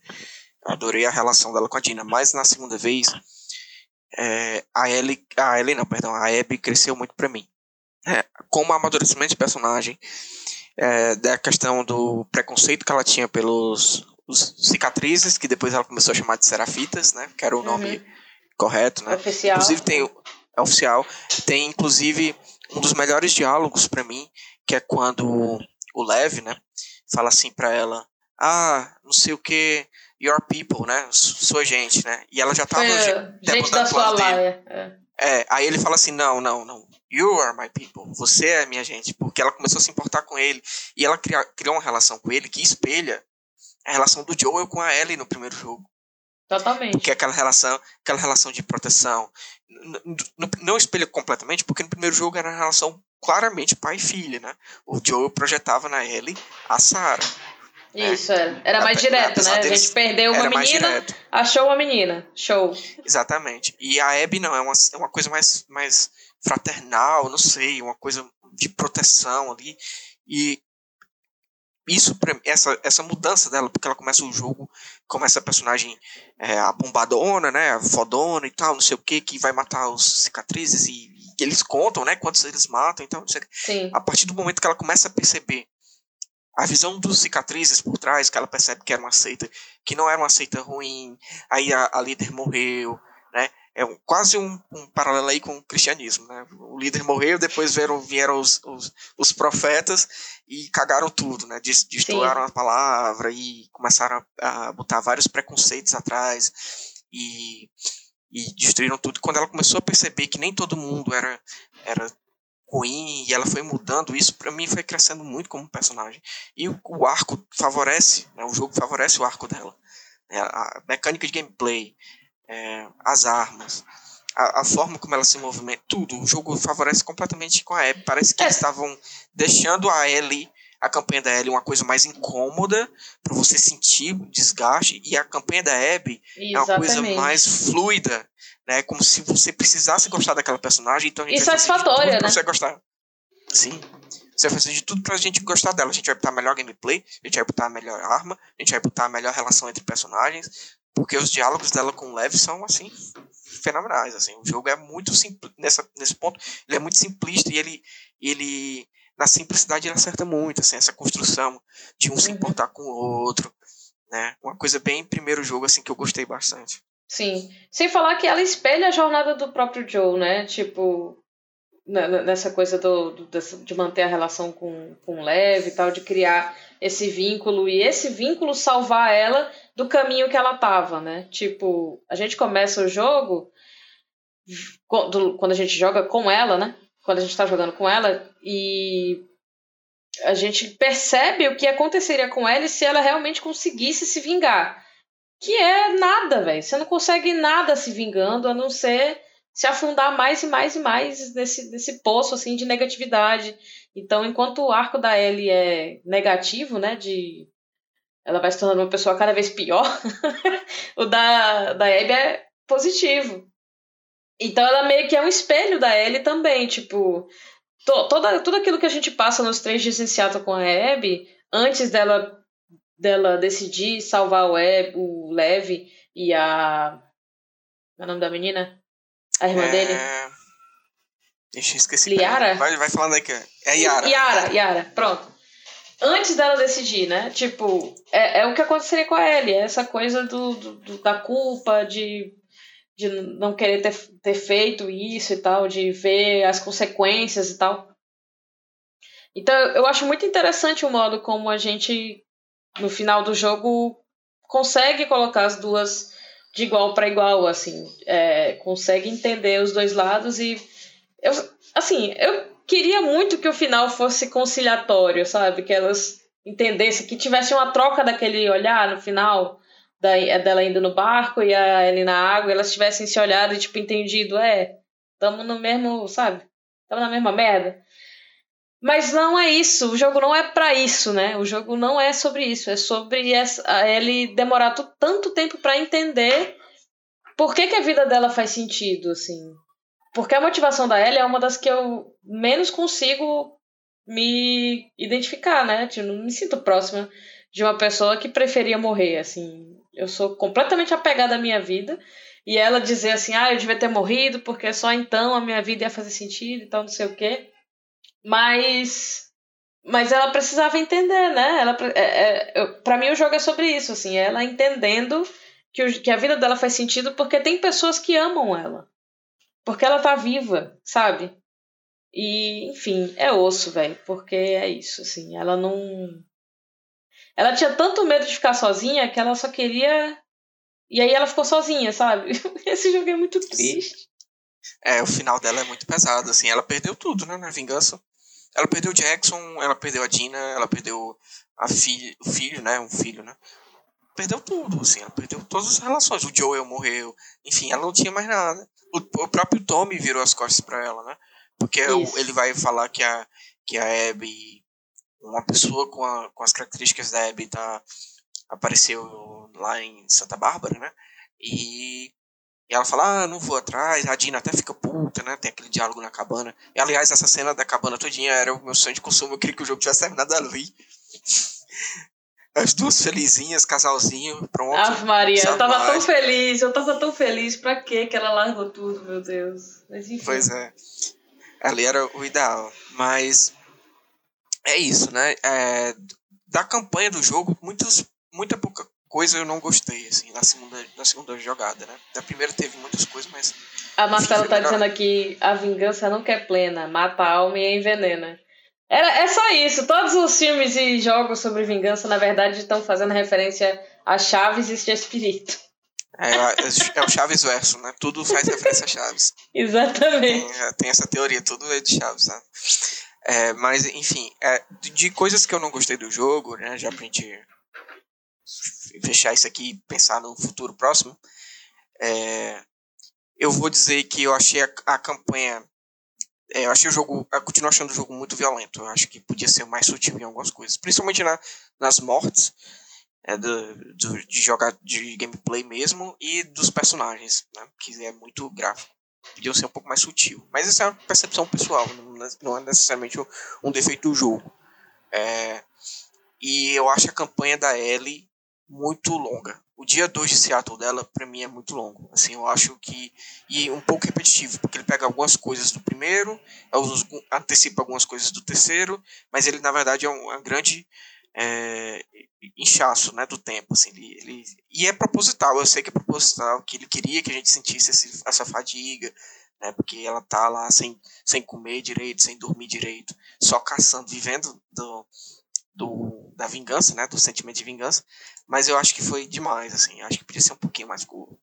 Eu adorei a relação dela com a Dina. Mas na segunda vez, é, a Ellie. A Ellie não, perdão, a Abby cresceu muito pra mim. É, como amadurecimento de personagem, é, da questão do preconceito que ela tinha pelos os cicatrizes, que depois ela começou a chamar de serafitas, né? Que era o uhum. nome correto, né? Oficial. Inclusive tem é oficial, tem inclusive um dos melhores diálogos para mim, que é quando o Lev, né, fala assim para ela: "Ah, não sei o que, your people, né? Sua gente, né?" E ela já tava é, gente da sua laia. É. é, aí ele fala assim: "Não, não, não. You are my people. Você é minha gente." Porque ela começou a se importar com ele e ela cria, criou uma relação com ele que espelha a relação do Joel com a Ellie no primeiro jogo. Totalmente. Porque é aquela relação, aquela relação de proteção. Não espelha completamente, porque no primeiro jogo era uma relação claramente pai e filha, né? O Joel projetava na Ellie a Sarah. Né? Isso, era. Era mais direto, né? Deles, a gente perdeu uma menina, achou uma menina. Show. Exatamente. E a Abby não, é uma, é uma coisa mais, mais fraternal, não sei, uma coisa de proteção ali. E isso essa, essa mudança dela, porque ela começa o jogo, começa a personagem é, a bombadona, né, a fodona e tal, não sei o que, que vai matar os cicatrizes e, e eles contam, né, quantos eles matam, então, a partir do momento que ela começa a perceber a visão dos cicatrizes por trás, que ela percebe que era uma seita, que não era uma seita ruim, aí a, a líder morreu, é um, quase um, um, paralelo aí com o cristianismo. Né? O líder morreu, depois vieram, vieram os, os, os profetas e cagaram tudo, né? destoaram a palavra e começaram a, a, botar vários preconceitos atrás e, e destruíram tudo. Quando ela começou a perceber que nem todo mundo era, era ruim e ela foi mudando, isso para mim foi crescendo muito como personagem. E o, o arco favorece, né? o jogo favorece o arco dela. Né? A mecânica de gameplay, é, as armas, a, a, forma como ela se movimenta, tudo. O jogo favorece completamente com a Abby. Parece que é. eles estavam deixando a Ellie, a campanha da Ellie, uma coisa mais incômoda para você sentir desgaste, e a campanha da Abby Exatamente. é uma coisa mais fluida, né? Como se você precisasse gostar daquela personagem, então a gente e satisfatória, né? Pra você gostar. Sim. Você vai fazer de tudo pra gente gostar dela. A gente vai botar melhor gameplay, a gente vai botar a melhor arma, a gente vai botar a melhor relação entre personagens, porque os diálogos dela com o Lev são, assim, fenomenais, assim. O jogo é muito simples, nessa, nesse ponto, ele é muito simplista e ele, ele na simplicidade ele acerta muito, assim, essa construção de um uhum. se importar com o outro, né? Uma coisa bem primeiro jogo, assim, que eu gostei bastante. Sim. Sem falar que ela espelha a jornada do próprio Joe, né? Tipo, nessa coisa do, do, de manter a relação com, com o Lev e tal, de criar esse vínculo e esse vínculo salvar ela do caminho que ela tava, né? Tipo, a gente começa o jogo quando a gente joga com ela, né? Quando a gente tá jogando com ela e a gente percebe o que aconteceria com ela se ela realmente conseguisse se vingar. Que é nada, velho. Você não consegue nada se vingando a não ser se afundar mais e mais e mais nesse, nesse poço assim de negatividade. Então, enquanto o arco da Ellie é negativo, né, de ela vai se tornando uma pessoa cada vez pior, [LAUGHS] o da, da Abby é positivo. Então ela meio que é um espelho da Ellie também, tipo, to, toda, tudo aquilo que a gente passa nos três dias em Seattle com a Abby, antes dela dela decidir salvar o, Eb, o Lev e a... Qual é o nome da menina? A irmã é... dele? Ixi, esqueci. Liara? Vai, vai falando aí que é Yara. Yara, Yara, pronto antes dela decidir, né? Tipo, é, é o que aconteceria com a Ellie, essa coisa do, do, do, da culpa, de, de não querer ter, ter feito isso e tal, de ver as consequências e tal. Então eu acho muito interessante o modo como a gente, no final do jogo, consegue colocar as duas de igual para igual, assim, é, consegue entender os dois lados e eu, assim, eu queria muito que o final fosse conciliatório, sabe? Que elas entendessem, que tivesse uma troca daquele olhar no final, da, dela indo no barco e a Ellie na água, elas tivessem se olhado e, tipo, entendido, é, tamo no mesmo, sabe? Tamo na mesma merda. Mas não é isso, o jogo não é para isso, né? O jogo não é sobre isso, é sobre essa, ele demorar tanto tempo para entender por que, que a vida dela faz sentido, assim. Porque a motivação da Ellie é uma das que eu menos consigo me identificar, né? Tipo, não me sinto próxima de uma pessoa que preferia morrer, assim. Eu sou completamente apegada à minha vida. E ela dizer assim, ah, eu devia ter morrido porque só então a minha vida ia fazer sentido e tal, não sei o quê. Mas mas ela precisava entender, né? Ela, é, é, para mim o jogo é sobre isso, assim, ela entendendo que, o, que a vida dela faz sentido porque tem pessoas que amam ela. Porque ela tá viva, sabe? E, enfim, é osso, velho. Porque é isso, assim. Ela não. Ela tinha tanto medo de ficar sozinha que ela só queria. E aí ela ficou sozinha, sabe? [LAUGHS] Esse jogo é muito triste. É, o final dela é muito pesado, assim. Ela perdeu tudo, né? Na vingança. Ela perdeu o Jackson, ela perdeu a Dina, ela perdeu a filha, o filho, né? Um filho, né? Perdeu tudo, assim. Ela perdeu todas as relações. O Joel morreu. Enfim, ela não tinha mais nada o, o próprio Tommy virou as costas para ela, né? Porque Isso. ele vai falar que a, que a Abby, uma pessoa com, a, com as características da Abby, tá, apareceu lá em Santa Bárbara, né? E, e ela fala, ah, não vou atrás. A Dina até fica puta, né? Tem aquele diálogo na cabana. E, aliás, essa cena da cabana todinha era o meu sonho de consumo. Eu queria que o jogo tivesse terminado ali. As duas felizinhas, casalzinho, pronto. Ave Maria, eu tava mais. tão feliz, eu tava tão feliz. Pra quê que ela largou tudo, meu Deus? Mas enfim. Pois é. Ali era o ideal. Mas é isso, né? É, da campanha do jogo, muitos, muita pouca coisa eu não gostei, assim, na segunda, na segunda jogada, né? Da primeira teve muitas coisas, mas. A Marcela tá dizendo aqui: a vingança nunca é plena, mata a alma e envenena. Era, é só isso. Todos os filmes e jogos sobre vingança, na verdade, estão fazendo referência a Chaves e Espírito. É, é, é o Chaves verso, né? Tudo faz referência a Chaves. [LAUGHS] Exatamente. Tem, é, tem, essa teoria, tudo é de Chaves, né? É, mas, enfim, é, de coisas que eu não gostei do jogo, né? Já pra gente fechar isso aqui e pensar no futuro próximo, é, eu vou dizer que eu achei a, a campanha é, eu achei o jogo. Eu continuo achando o jogo muito violento. Eu acho que podia ser mais sutil em algumas coisas. Principalmente na, nas mortes. É, do, do, de jogar de gameplay mesmo e dos personagens, né, que é muito grave. Podia ser um pouco mais sutil. Mas essa é uma percepção pessoal, não é necessariamente um defeito do jogo. É, e eu acho a campanha da Ellie muito longa o dia 2 de Seattle dela, para mim, é muito longo. Assim, eu acho que. E um pouco repetitivo, porque ele pega algumas coisas do primeiro, antecipa algumas coisas do terceiro, mas ele, na verdade, é um, é um grande é, inchaço né, do tempo. Assim, ele, ele, e é proposital, eu sei que é proposital, que ele queria que a gente sentisse esse, essa fadiga, né, porque ela tá lá sem, sem comer direito, sem dormir direito, só caçando, vivendo do, do, da vingança, né, do sentimento de vingança, mas eu acho que foi demais, assim, acho que podia ser um pouquinho mais curto.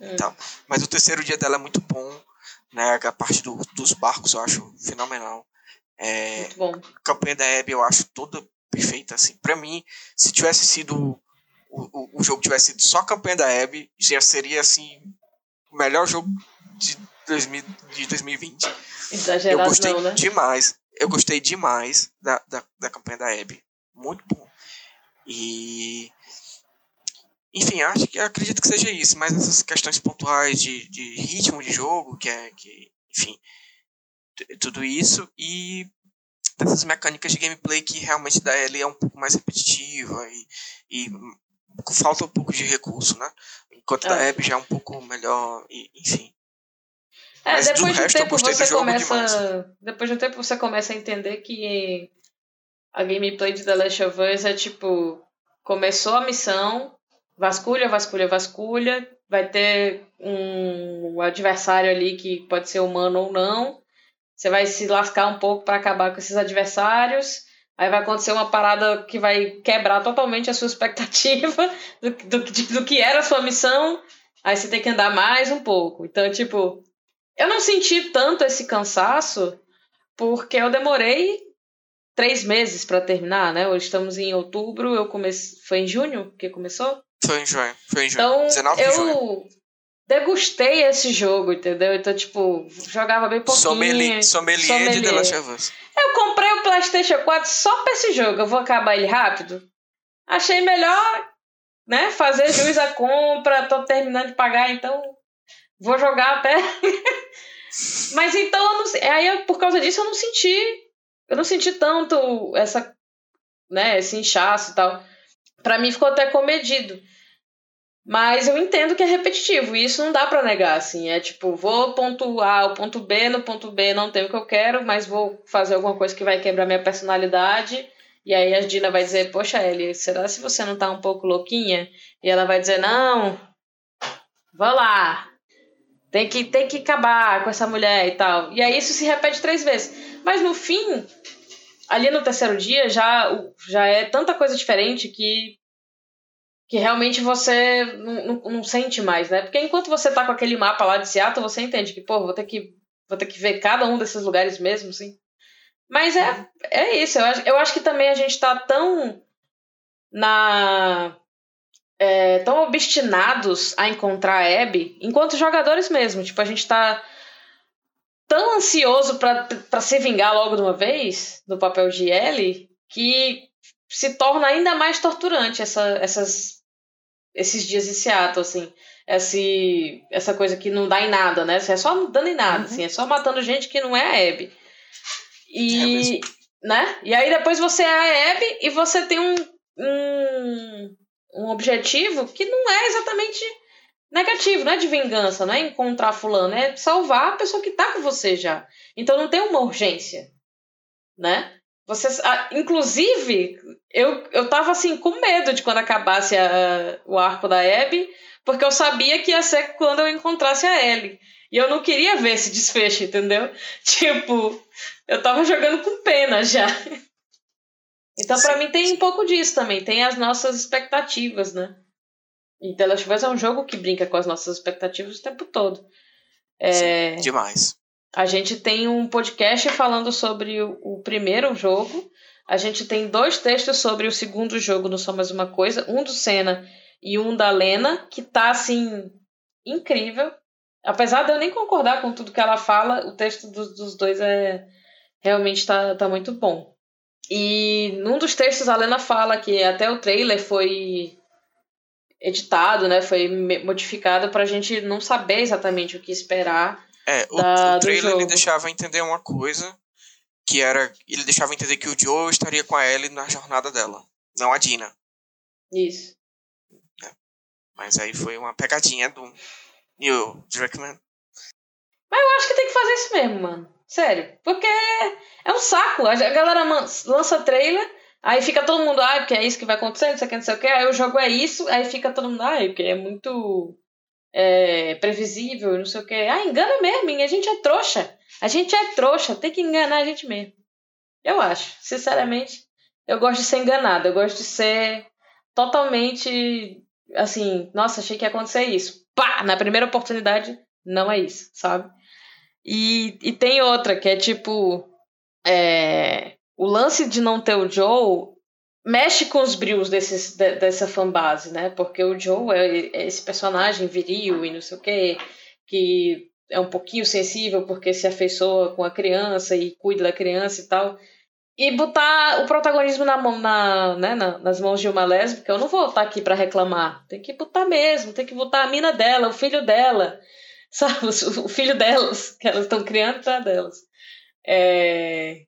É. Então, mas o terceiro dia dela é muito bom, né, a parte do, dos barcos eu acho fenomenal. É, muito bom. A campanha da Abby eu acho toda perfeita, assim, para mim, se tivesse sido o, o, o, jogo tivesse sido só a campanha da Abby, já seria, assim, o melhor jogo de, 2000, de 2020. Exagerado eu gostei não, né? demais eu gostei demais da, da, da campanha da Abby. Muito bom. E. Enfim, acho que acredito que seja isso, mas essas questões pontuais de, de ritmo de jogo, que é. Que, enfim, tudo isso. E essas mecânicas de gameplay que realmente da Ellie é um pouco mais repetitiva e, e falta um pouco de recurso, né? Enquanto é. da Abby já é um pouco melhor, e, enfim. É, Mas depois de um tempo você começa. Depois de um tempo você começa a entender que a gameplay de The Last of Us é tipo: começou a missão, vasculha, vasculha, vasculha, vai ter um adversário ali que pode ser humano ou não. Você vai se lascar um pouco para acabar com esses adversários. Aí vai acontecer uma parada que vai quebrar totalmente a sua expectativa [LAUGHS] do, do, do que era a sua missão. Aí você tem que andar mais um pouco. Então, tipo, eu não senti tanto esse cansaço porque eu demorei três meses para terminar, né? Hoje estamos em outubro, eu comecei. Foi em junho que começou? Foi em junho, foi em junho. Então, 19 de eu junho. degustei esse jogo, entendeu? Então, tipo, jogava bem pouquinho. Sommelier, sommelier, de The Last of Us. Eu comprei o PlayStation 4 só pra esse jogo. Eu vou acabar ele rápido. Achei melhor, né? Fazer juiz à compra. Tô terminando de pagar, então vou jogar até. [LAUGHS] Mas então, eu não aí por causa disso eu não senti eu não senti tanto essa, né, esse inchaço e tal. Para mim ficou até comedido. Mas eu entendo que é repetitivo, e isso não dá para negar, assim. É tipo, vou ponto A ao ponto B, no ponto B não tem o que eu quero, mas vou fazer alguma coisa que vai quebrar minha personalidade. E aí a Dina vai dizer, poxa, Ellie, será se você não tá um pouco louquinha? E ela vai dizer, não, vá lá, tem que, tem que acabar com essa mulher e tal. E aí isso se repete três vezes. Mas no fim, ali no terceiro dia, já, já é tanta coisa diferente que, que realmente você não, não, não sente mais, né? Porque enquanto você tá com aquele mapa lá de Seattle, você entende que, pô, vou ter que, vou ter que ver cada um desses lugares mesmo, sim. Mas é, é isso. Eu acho, eu acho que também a gente tá tão na é, tão obstinados a encontrar a Abby, enquanto jogadores mesmo. Tipo, a gente tá tão ansioso para se vingar logo de uma vez do papel de Ellie que se torna ainda mais torturante essa, essas, esses dias em Seattle, assim. Esse, essa coisa que não dá em nada, né? É só dando em nada, uhum. assim. É só matando gente que não é a Abby. E, é né? E aí depois você é a Abby e você tem um, um um objetivo que não é exatamente negativo, não é de vingança, não é encontrar fulano, é salvar a pessoa que tá com você já. Então não tem uma urgência, né? Você, inclusive, eu, eu tava assim com medo de quando acabasse a, o arco da Abby, porque eu sabia que ia ser quando eu encontrasse a Ellie. E eu não queria ver esse desfecho, entendeu? [LAUGHS] Tipo, eu tava jogando com pena já. Então, para mim, tem um pouco disso também. Tem as nossas expectativas, né? E The Last of Us é um jogo que brinca com as nossas expectativas o tempo todo. É... Sim, demais. A gente tem um podcast falando sobre o, primeiro jogo. A gente tem dois textos sobre o segundo jogo, Não Só Mais Uma Coisa. Um do Senna e um da Lena, que tá, assim, incrível. Apesar de eu nem concordar com tudo que ela fala, o texto dos, dos dois é realmente tá, tá muito bom. E num dos textos a Lena fala que até o trailer foi editado, né? Foi modificado para a gente não saber exatamente o que esperar. É, o, da, o trailer ele deixava entender uma coisa que era ele deixava entender que o Joe estaria com a Ellie na jornada dela, não a Dina. Isso. É. Mas aí foi uma pegadinha do Neil Druckmann. Mas eu acho que tem que fazer isso mesmo, mano. Sério. Porque é um saco. A galera lança trailer, aí fica todo mundo, ah, porque é isso que vai acontecer, não sei o que, não sei o que. Aí o jogo é isso, aí fica todo mundo, ah, porque é muito é, previsível, não sei o que. Ah, engana mesmo, a gente é trouxa. A gente é trouxa, tem que enganar a gente mesmo. Eu acho, sinceramente, eu gosto de ser enganada, eu gosto de ser totalmente assim, nossa, achei que ia acontecer isso. Pá, na primeira oportunidade, não é isso, sabe? E, e tem outra, que é tipo. É, o lance de não ter o Joe mexe com os brios desses, de, dessa fanbase, né? Porque o Joe é, é esse personagem viril e não sei o quê, que é um pouquinho sensível porque se afeiçoa com a criança e cuida da criança e tal. E botar o protagonismo na mão, na, né, na, nas mãos de uma lésbica, eu não vou estar aqui para reclamar. Tem que botar mesmo, tem que botar a mina dela, o filho dela, sabe? O filho delas, que elas estão criando para delas. É,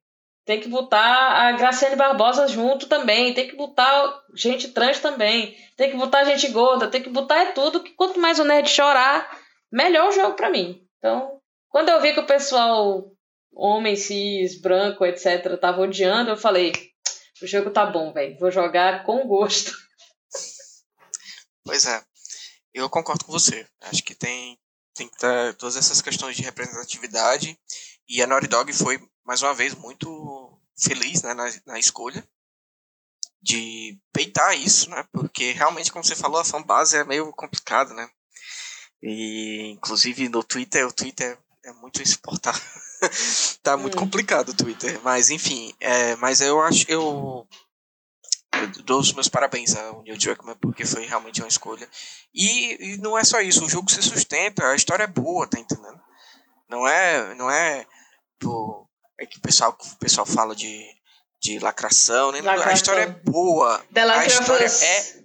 tem que botar a Graciane Barbosa junto também, tem que botar gente trans também, tem que botar gente gorda, tem que botar é tudo, que quanto mais o nerd chorar, melhor o jogo para mim. Então, quando eu vi que o pessoal, homem, cis, branco, etc., tava odiando, eu falei, o jogo tá bom, velho. Vou jogar com gosto. Pois é. Eu concordo com você. Acho que tem, tem que ter todas essas questões de representatividade. E a Naughty Dog foi, mais uma vez, muito feliz né, na, na escolha de peitar isso, né? Porque realmente, como você falou, a fanbase é meio complicado, né? E inclusive no Twitter, o Twitter é muito insuportável. [LAUGHS] tá muito hum. complicado o Twitter, mas enfim, é, mas eu acho eu, eu dou os meus parabéns ao Neil Druckmann porque foi realmente uma escolha. E, e, não é só isso, o jogo se sustenta, a história é boa, tá entendendo? Não é, não é do, é que o pessoal, o pessoal fala de, de lacração, né? Lacração. A história é boa. The a história é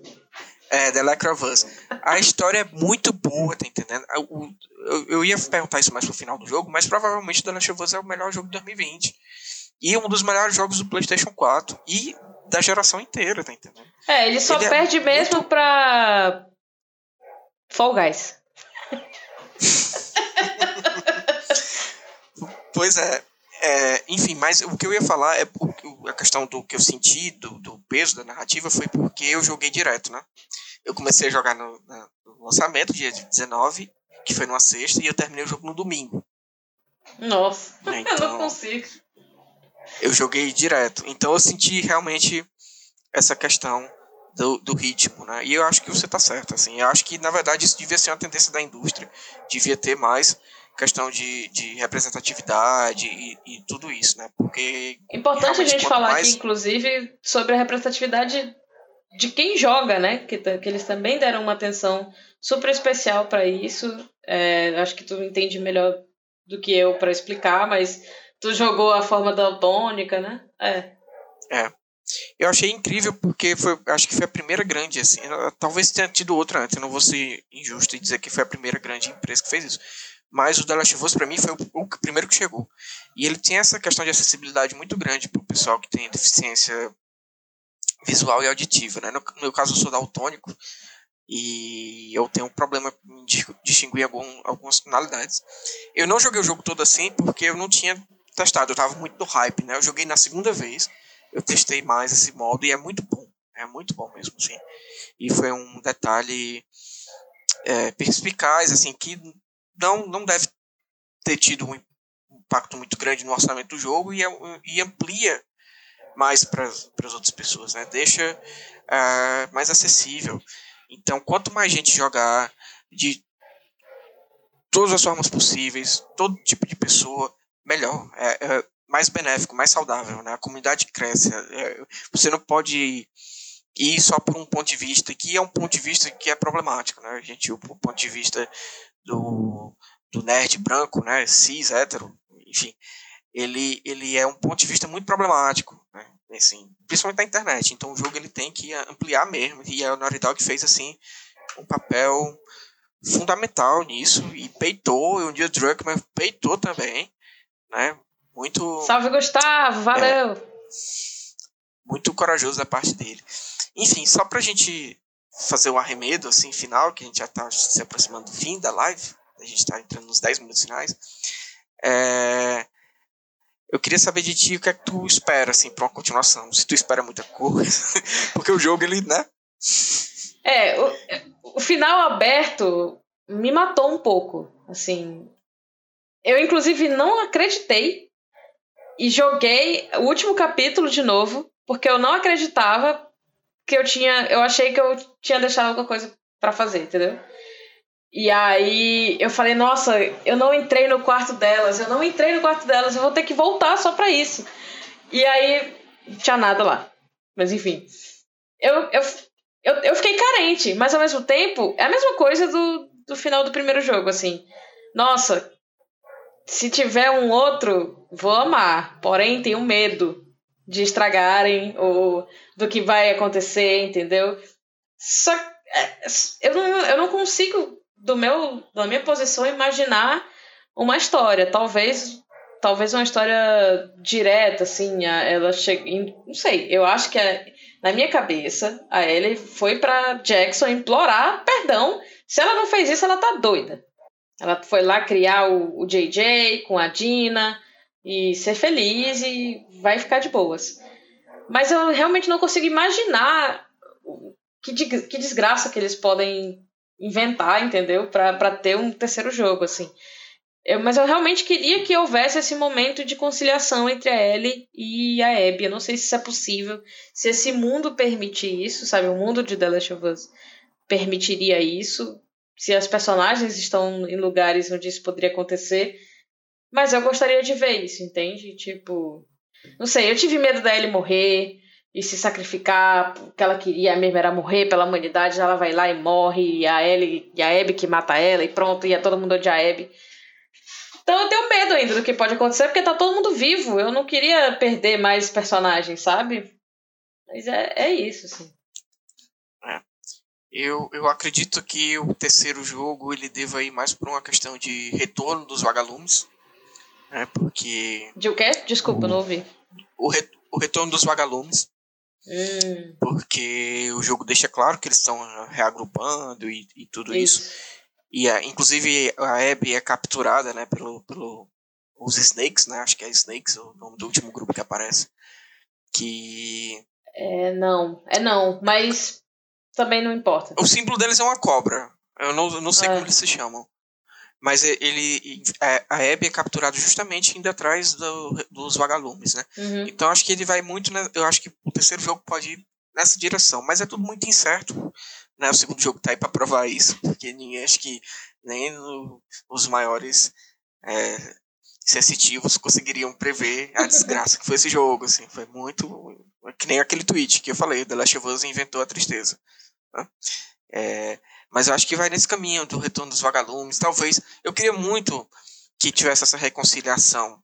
é, The Lacra of Us. A história é muito boa, tá entendendo? Eu, eu, eu, ia perguntar isso mais pro final do jogo, mas provavelmente The Last of Us é o melhor jogo de 2020. E um dos melhores jogos do PlayStation 4 e da geração inteira, tá entendendo? É, ele só ele é perde é mesmo muito... pra Fall Guys. pois é, é, enfim, mas o que eu ia falar é a questão do que eu senti, do, do, peso da narrativa, foi porque eu joguei direto, né? Eu comecei a jogar no, no, lançamento, dia 19, que foi numa sexta, e eu terminei o jogo no domingo. Nossa, então, [LAUGHS] eu não então, consigo. Eu joguei direto. Então eu senti realmente essa questão do, do, ritmo, né? E eu acho que você está certo, assim. Eu acho que, na verdade, isso devia ser uma tendência da indústria. Devia ter mais questão de, de representatividade e, e, tudo isso, né? Porque. Importante a gente falar mais... aqui, inclusive, sobre a representatividade de quem joga, né? Que, que eles também deram uma atenção super especial para isso. É, acho que tu entende melhor do que eu para explicar, mas tu jogou a forma daltônica, né? É. É. Eu achei incrível porque foi, acho que foi a primeira grande, assim, talvez tenha tido outra antes, eu não vou ser injusto e dizer que foi a primeira grande empresa que fez isso mas o The Last of Us para mim foi o, o, primeiro que chegou. E ele tem essa questão de acessibilidade muito grande para o pessoal que tem deficiência visual e auditiva. Né? No, no meu caso, eu sou daltônico e eu tenho um problema de distinguir algum, algumas tonalidades. Eu não joguei o jogo todo assim porque eu não tinha testado, eu estava muito no hype. Né? Eu joguei na segunda vez, eu testei mais esse modo e é muito bom. É muito bom mesmo, sim. E foi um detalhe é, perspicaz, assim, que não, não deve ter tido um impacto muito grande no orçamento do jogo e, e amplia mais para as outras pessoas, né? Deixa uh, mais acessível. Então, quanto mais gente jogar de todas as formas possíveis, todo tipo de pessoa, melhor. É, é mais benéfico, mais saudável, né? A comunidade cresce. É, você não pode ir só por um ponto de vista, que é um ponto de vista que é problemático, né? A gente, o ponto de vista do, do nerd branco, né, cis, hétero, enfim, ele, ele é um ponto de vista muito problemático, né, assim, principalmente na internet. Então o jogo ele tem que ampliar mesmo, e a Naughty Dog fez assim um papel fundamental nisso e peitou, e um dia o Druckmann peitou também, né? Muito Salve Gustavo, valeu. É, muito corajoso da parte dele. Enfim, só pra gente fazer o arremedo assim final, que a gente já está se aproximando do fim da live, a gente está entrando nos 10 minutos finais. É, eu queria saber de ti o que é que tu espera assim para uma continuação, se tu espera muita coisa, [LAUGHS] porque o jogo ele, né? É, o, o final aberto me matou um pouco, assim. Eu inclusive não acreditei e joguei o último capítulo de novo, porque eu não acreditava que eu tinha. Eu achei que eu tinha deixado alguma coisa para fazer, entendeu? E aí eu falei, nossa, eu não entrei no quarto delas, eu não entrei no quarto delas, eu vou ter que voltar só pra isso. E aí tinha nada lá. Mas enfim. Eu, eu, eu, eu fiquei carente, mas ao mesmo tempo, é a mesma coisa do, do final do primeiro jogo, assim. Nossa, se tiver um outro, vou amar. Porém, tenho medo de estragarem ou do que vai acontecer, entendeu? Só é, eu não, eu não consigo do meu da minha posição imaginar uma história, talvez talvez uma história direta assim, ela chega, não sei, eu acho que na minha cabeça a Ellie foi para Jackson implorar perdão. Se ela não fez isso, ela tá doida. Ela foi lá criar o, o JJ com a Dina, e ser feliz e vai ficar de boas. Mas eu realmente não consigo imaginar que, que desgraça que eles podem inventar, entendeu? para ter um terceiro jogo, assim. Eu, mas eu realmente queria que houvesse esse momento de conciliação entre a Ellie e a Abby. Eu não sei se isso é possível, se esse mundo permite isso, sabe? O mundo de The Last of Us permitiria isso, se as personagens estão em lugares onde isso poderia acontecer. Mas eu gostaria de ver isso, entende? Tipo, não sei, eu tive medo da Ellie morrer e se sacrificar, porque ela queria mesmo era morrer pela humanidade, ela vai lá e morre, e a Ellie e a Abby que mata ela, e pronto, ia todo mundo odiar a Abby. Então eu tenho medo ainda do que pode acontecer, porque tá todo mundo vivo. Eu não queria perder mais personagens, sabe? Mas é, é isso, assim. Eu, eu acredito que o terceiro jogo ele deva ir mais por uma questão de retorno dos vagalumes. Né, porque. De o quê? Desculpa, não ouvi. O, re, o retorno dos vagalumes. Hum. Porque o jogo deixa claro que eles estão reagrupando e, e tudo isso. isso. E é, inclusive a Abby é capturada, né, pelo, pelo os Snakes, né? Acho que é Snakes o nome do último grupo que aparece. Que é não, é não, mas também não importa. O símbolo deles é uma cobra. Eu não, eu não sei é. como eles se chamam. Mas ele, é, a Abby é capturado justamente indo atrás do, dos vagalumes, né? Uhum. Então acho que ele vai muito, né, eu acho que o terceiro jogo pode ir nessa direção, mas é tudo muito incerto. Né? O segundo jogo tá aí para provar isso, porque ninguém acho que nem no, os maiores é, sensitivos conseguiriam prever a [LAUGHS] desgraça que foi esse jogo, assim, foi muito que nem aquele tweet que eu falei, The Last of Us inventou a tristeza. Né? É, mas eu acho que vai nesse caminho do retorno dos vagalumes, talvez, eu queria muito que tivesse essa reconciliação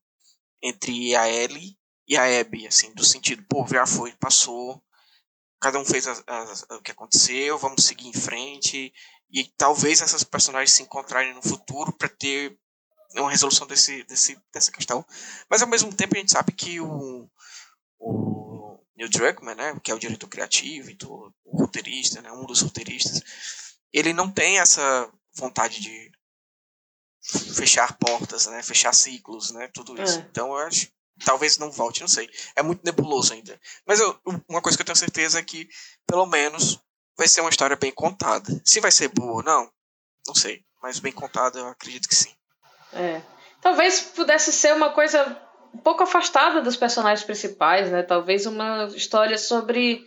entre a Ellie e a Abby, assim, do sentido, pô, já foi, passou, cada um fez o que aconteceu, vamos seguir em frente e talvez essas personagens se encontrarem no futuro para ter uma resolução desse, desse, dessa questão. Mas ao mesmo tempo a gente sabe que o, o Neil Druckmann, né, que é o diretor criativo e o roteirista, né, um dos roteiristas, ele não tem essa vontade de fechar portas, né, fechar ciclos, né, tudo isso. É. Então eu acho talvez não volte, não sei. É muito nebuloso ainda. Mas eu, uma coisa que eu tenho certeza é que, pelo menos, vai ser uma história bem contada. Se vai ser boa ou não, não sei. Mas bem contada, eu acredito que sim. É. Talvez pudesse ser uma coisa um pouco afastada dos personagens principais, né? Talvez uma história sobre.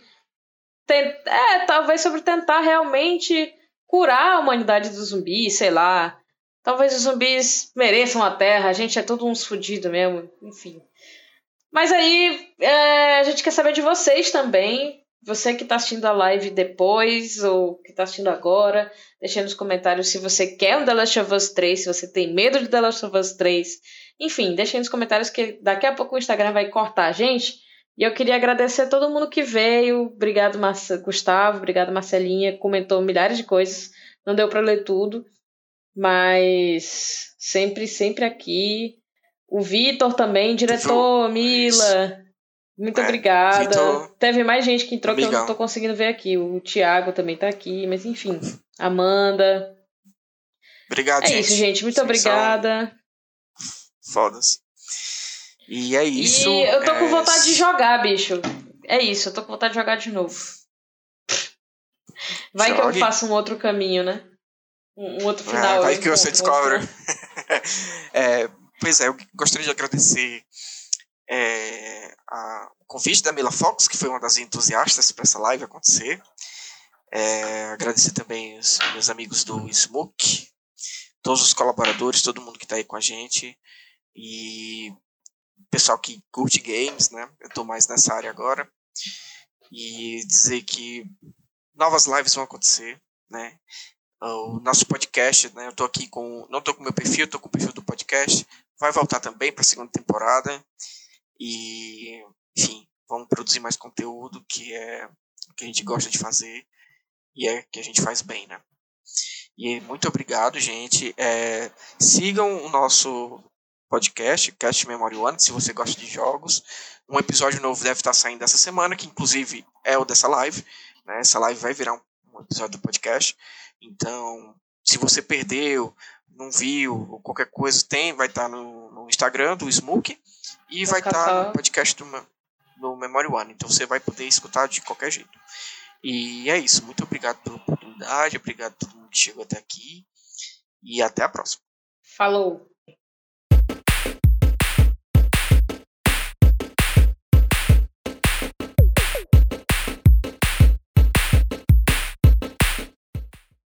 É, talvez sobre tentar realmente curar a humanidade dos zumbis, sei lá. Talvez os zumbis mereçam a Terra, a gente é todo uns fudido mesmo, enfim. Mas aí é, a gente quer saber de vocês também. Você que está assistindo a live depois ou que está assistindo agora, deixe nos comentários se você quer um The Last of Us 3, se você tem medo de The Last of Us 3. Enfim, deixe nos comentários que daqui a pouco o Instagram vai cortar a gente. E eu queria agradecer a todo mundo que veio. Obrigado, Marce... Gustavo. Obrigado, Marcelinha. Comentou milhares de coisas. Não deu para ler tudo. Mas sempre, sempre aqui. O Vitor também, diretor, Mila. Muito é, obrigada. Vitor, Teve mais gente que entrou amigão. que eu não tô conseguindo ver aqui. O Thiago também tá aqui, mas enfim. Amanda. Obrigado, é gente. É isso, gente. Muito Vocês obrigada. Fodas. E é isso. E eu tô é... com vontade de jogar, bicho. É isso, eu tô com vontade de jogar de novo. Vai Jogue. que eu faço um outro caminho, né? Um, um outro final. É, vai que você descobre. [LAUGHS] é, Pois é, eu gostaria de agradecer é, a, o convite da Mila Fox, que foi uma das entusiastas para essa live acontecer. É, agradecer também os meus amigos do Smoke, todos os colaboradores, todo mundo que está aí com a gente. E pessoal que curte games, né? Eu estou mais nessa área agora. E dizer que novas lives vão acontecer, né? O nosso podcast, né? Eu tô aqui com. Não tô com meu perfil, tô com o perfil do podcast vai voltar também para a segunda temporada. E, enfim, vamos produzir mais conteúdo, que é o que a gente gosta de fazer e é que a gente faz bem, né? E muito obrigado, gente. É, sigam o nosso podcast, Cast Memory One, se você gosta de jogos. Um episódio novo deve estar saindo essa semana, que inclusive é o dessa live. Né? Essa live vai virar um, um episódio do podcast. Então, se você perdeu, não viu, ou qualquer coisa, tem, vai estar no, no, Instagram do Smoke e vai estar no podcast do no Memory One. Então você vai poder escutar de qualquer jeito. E é isso. Muito obrigado pela oportunidade. Obrigado a todo mundo que chegou até aqui. E até a próxima. Falou!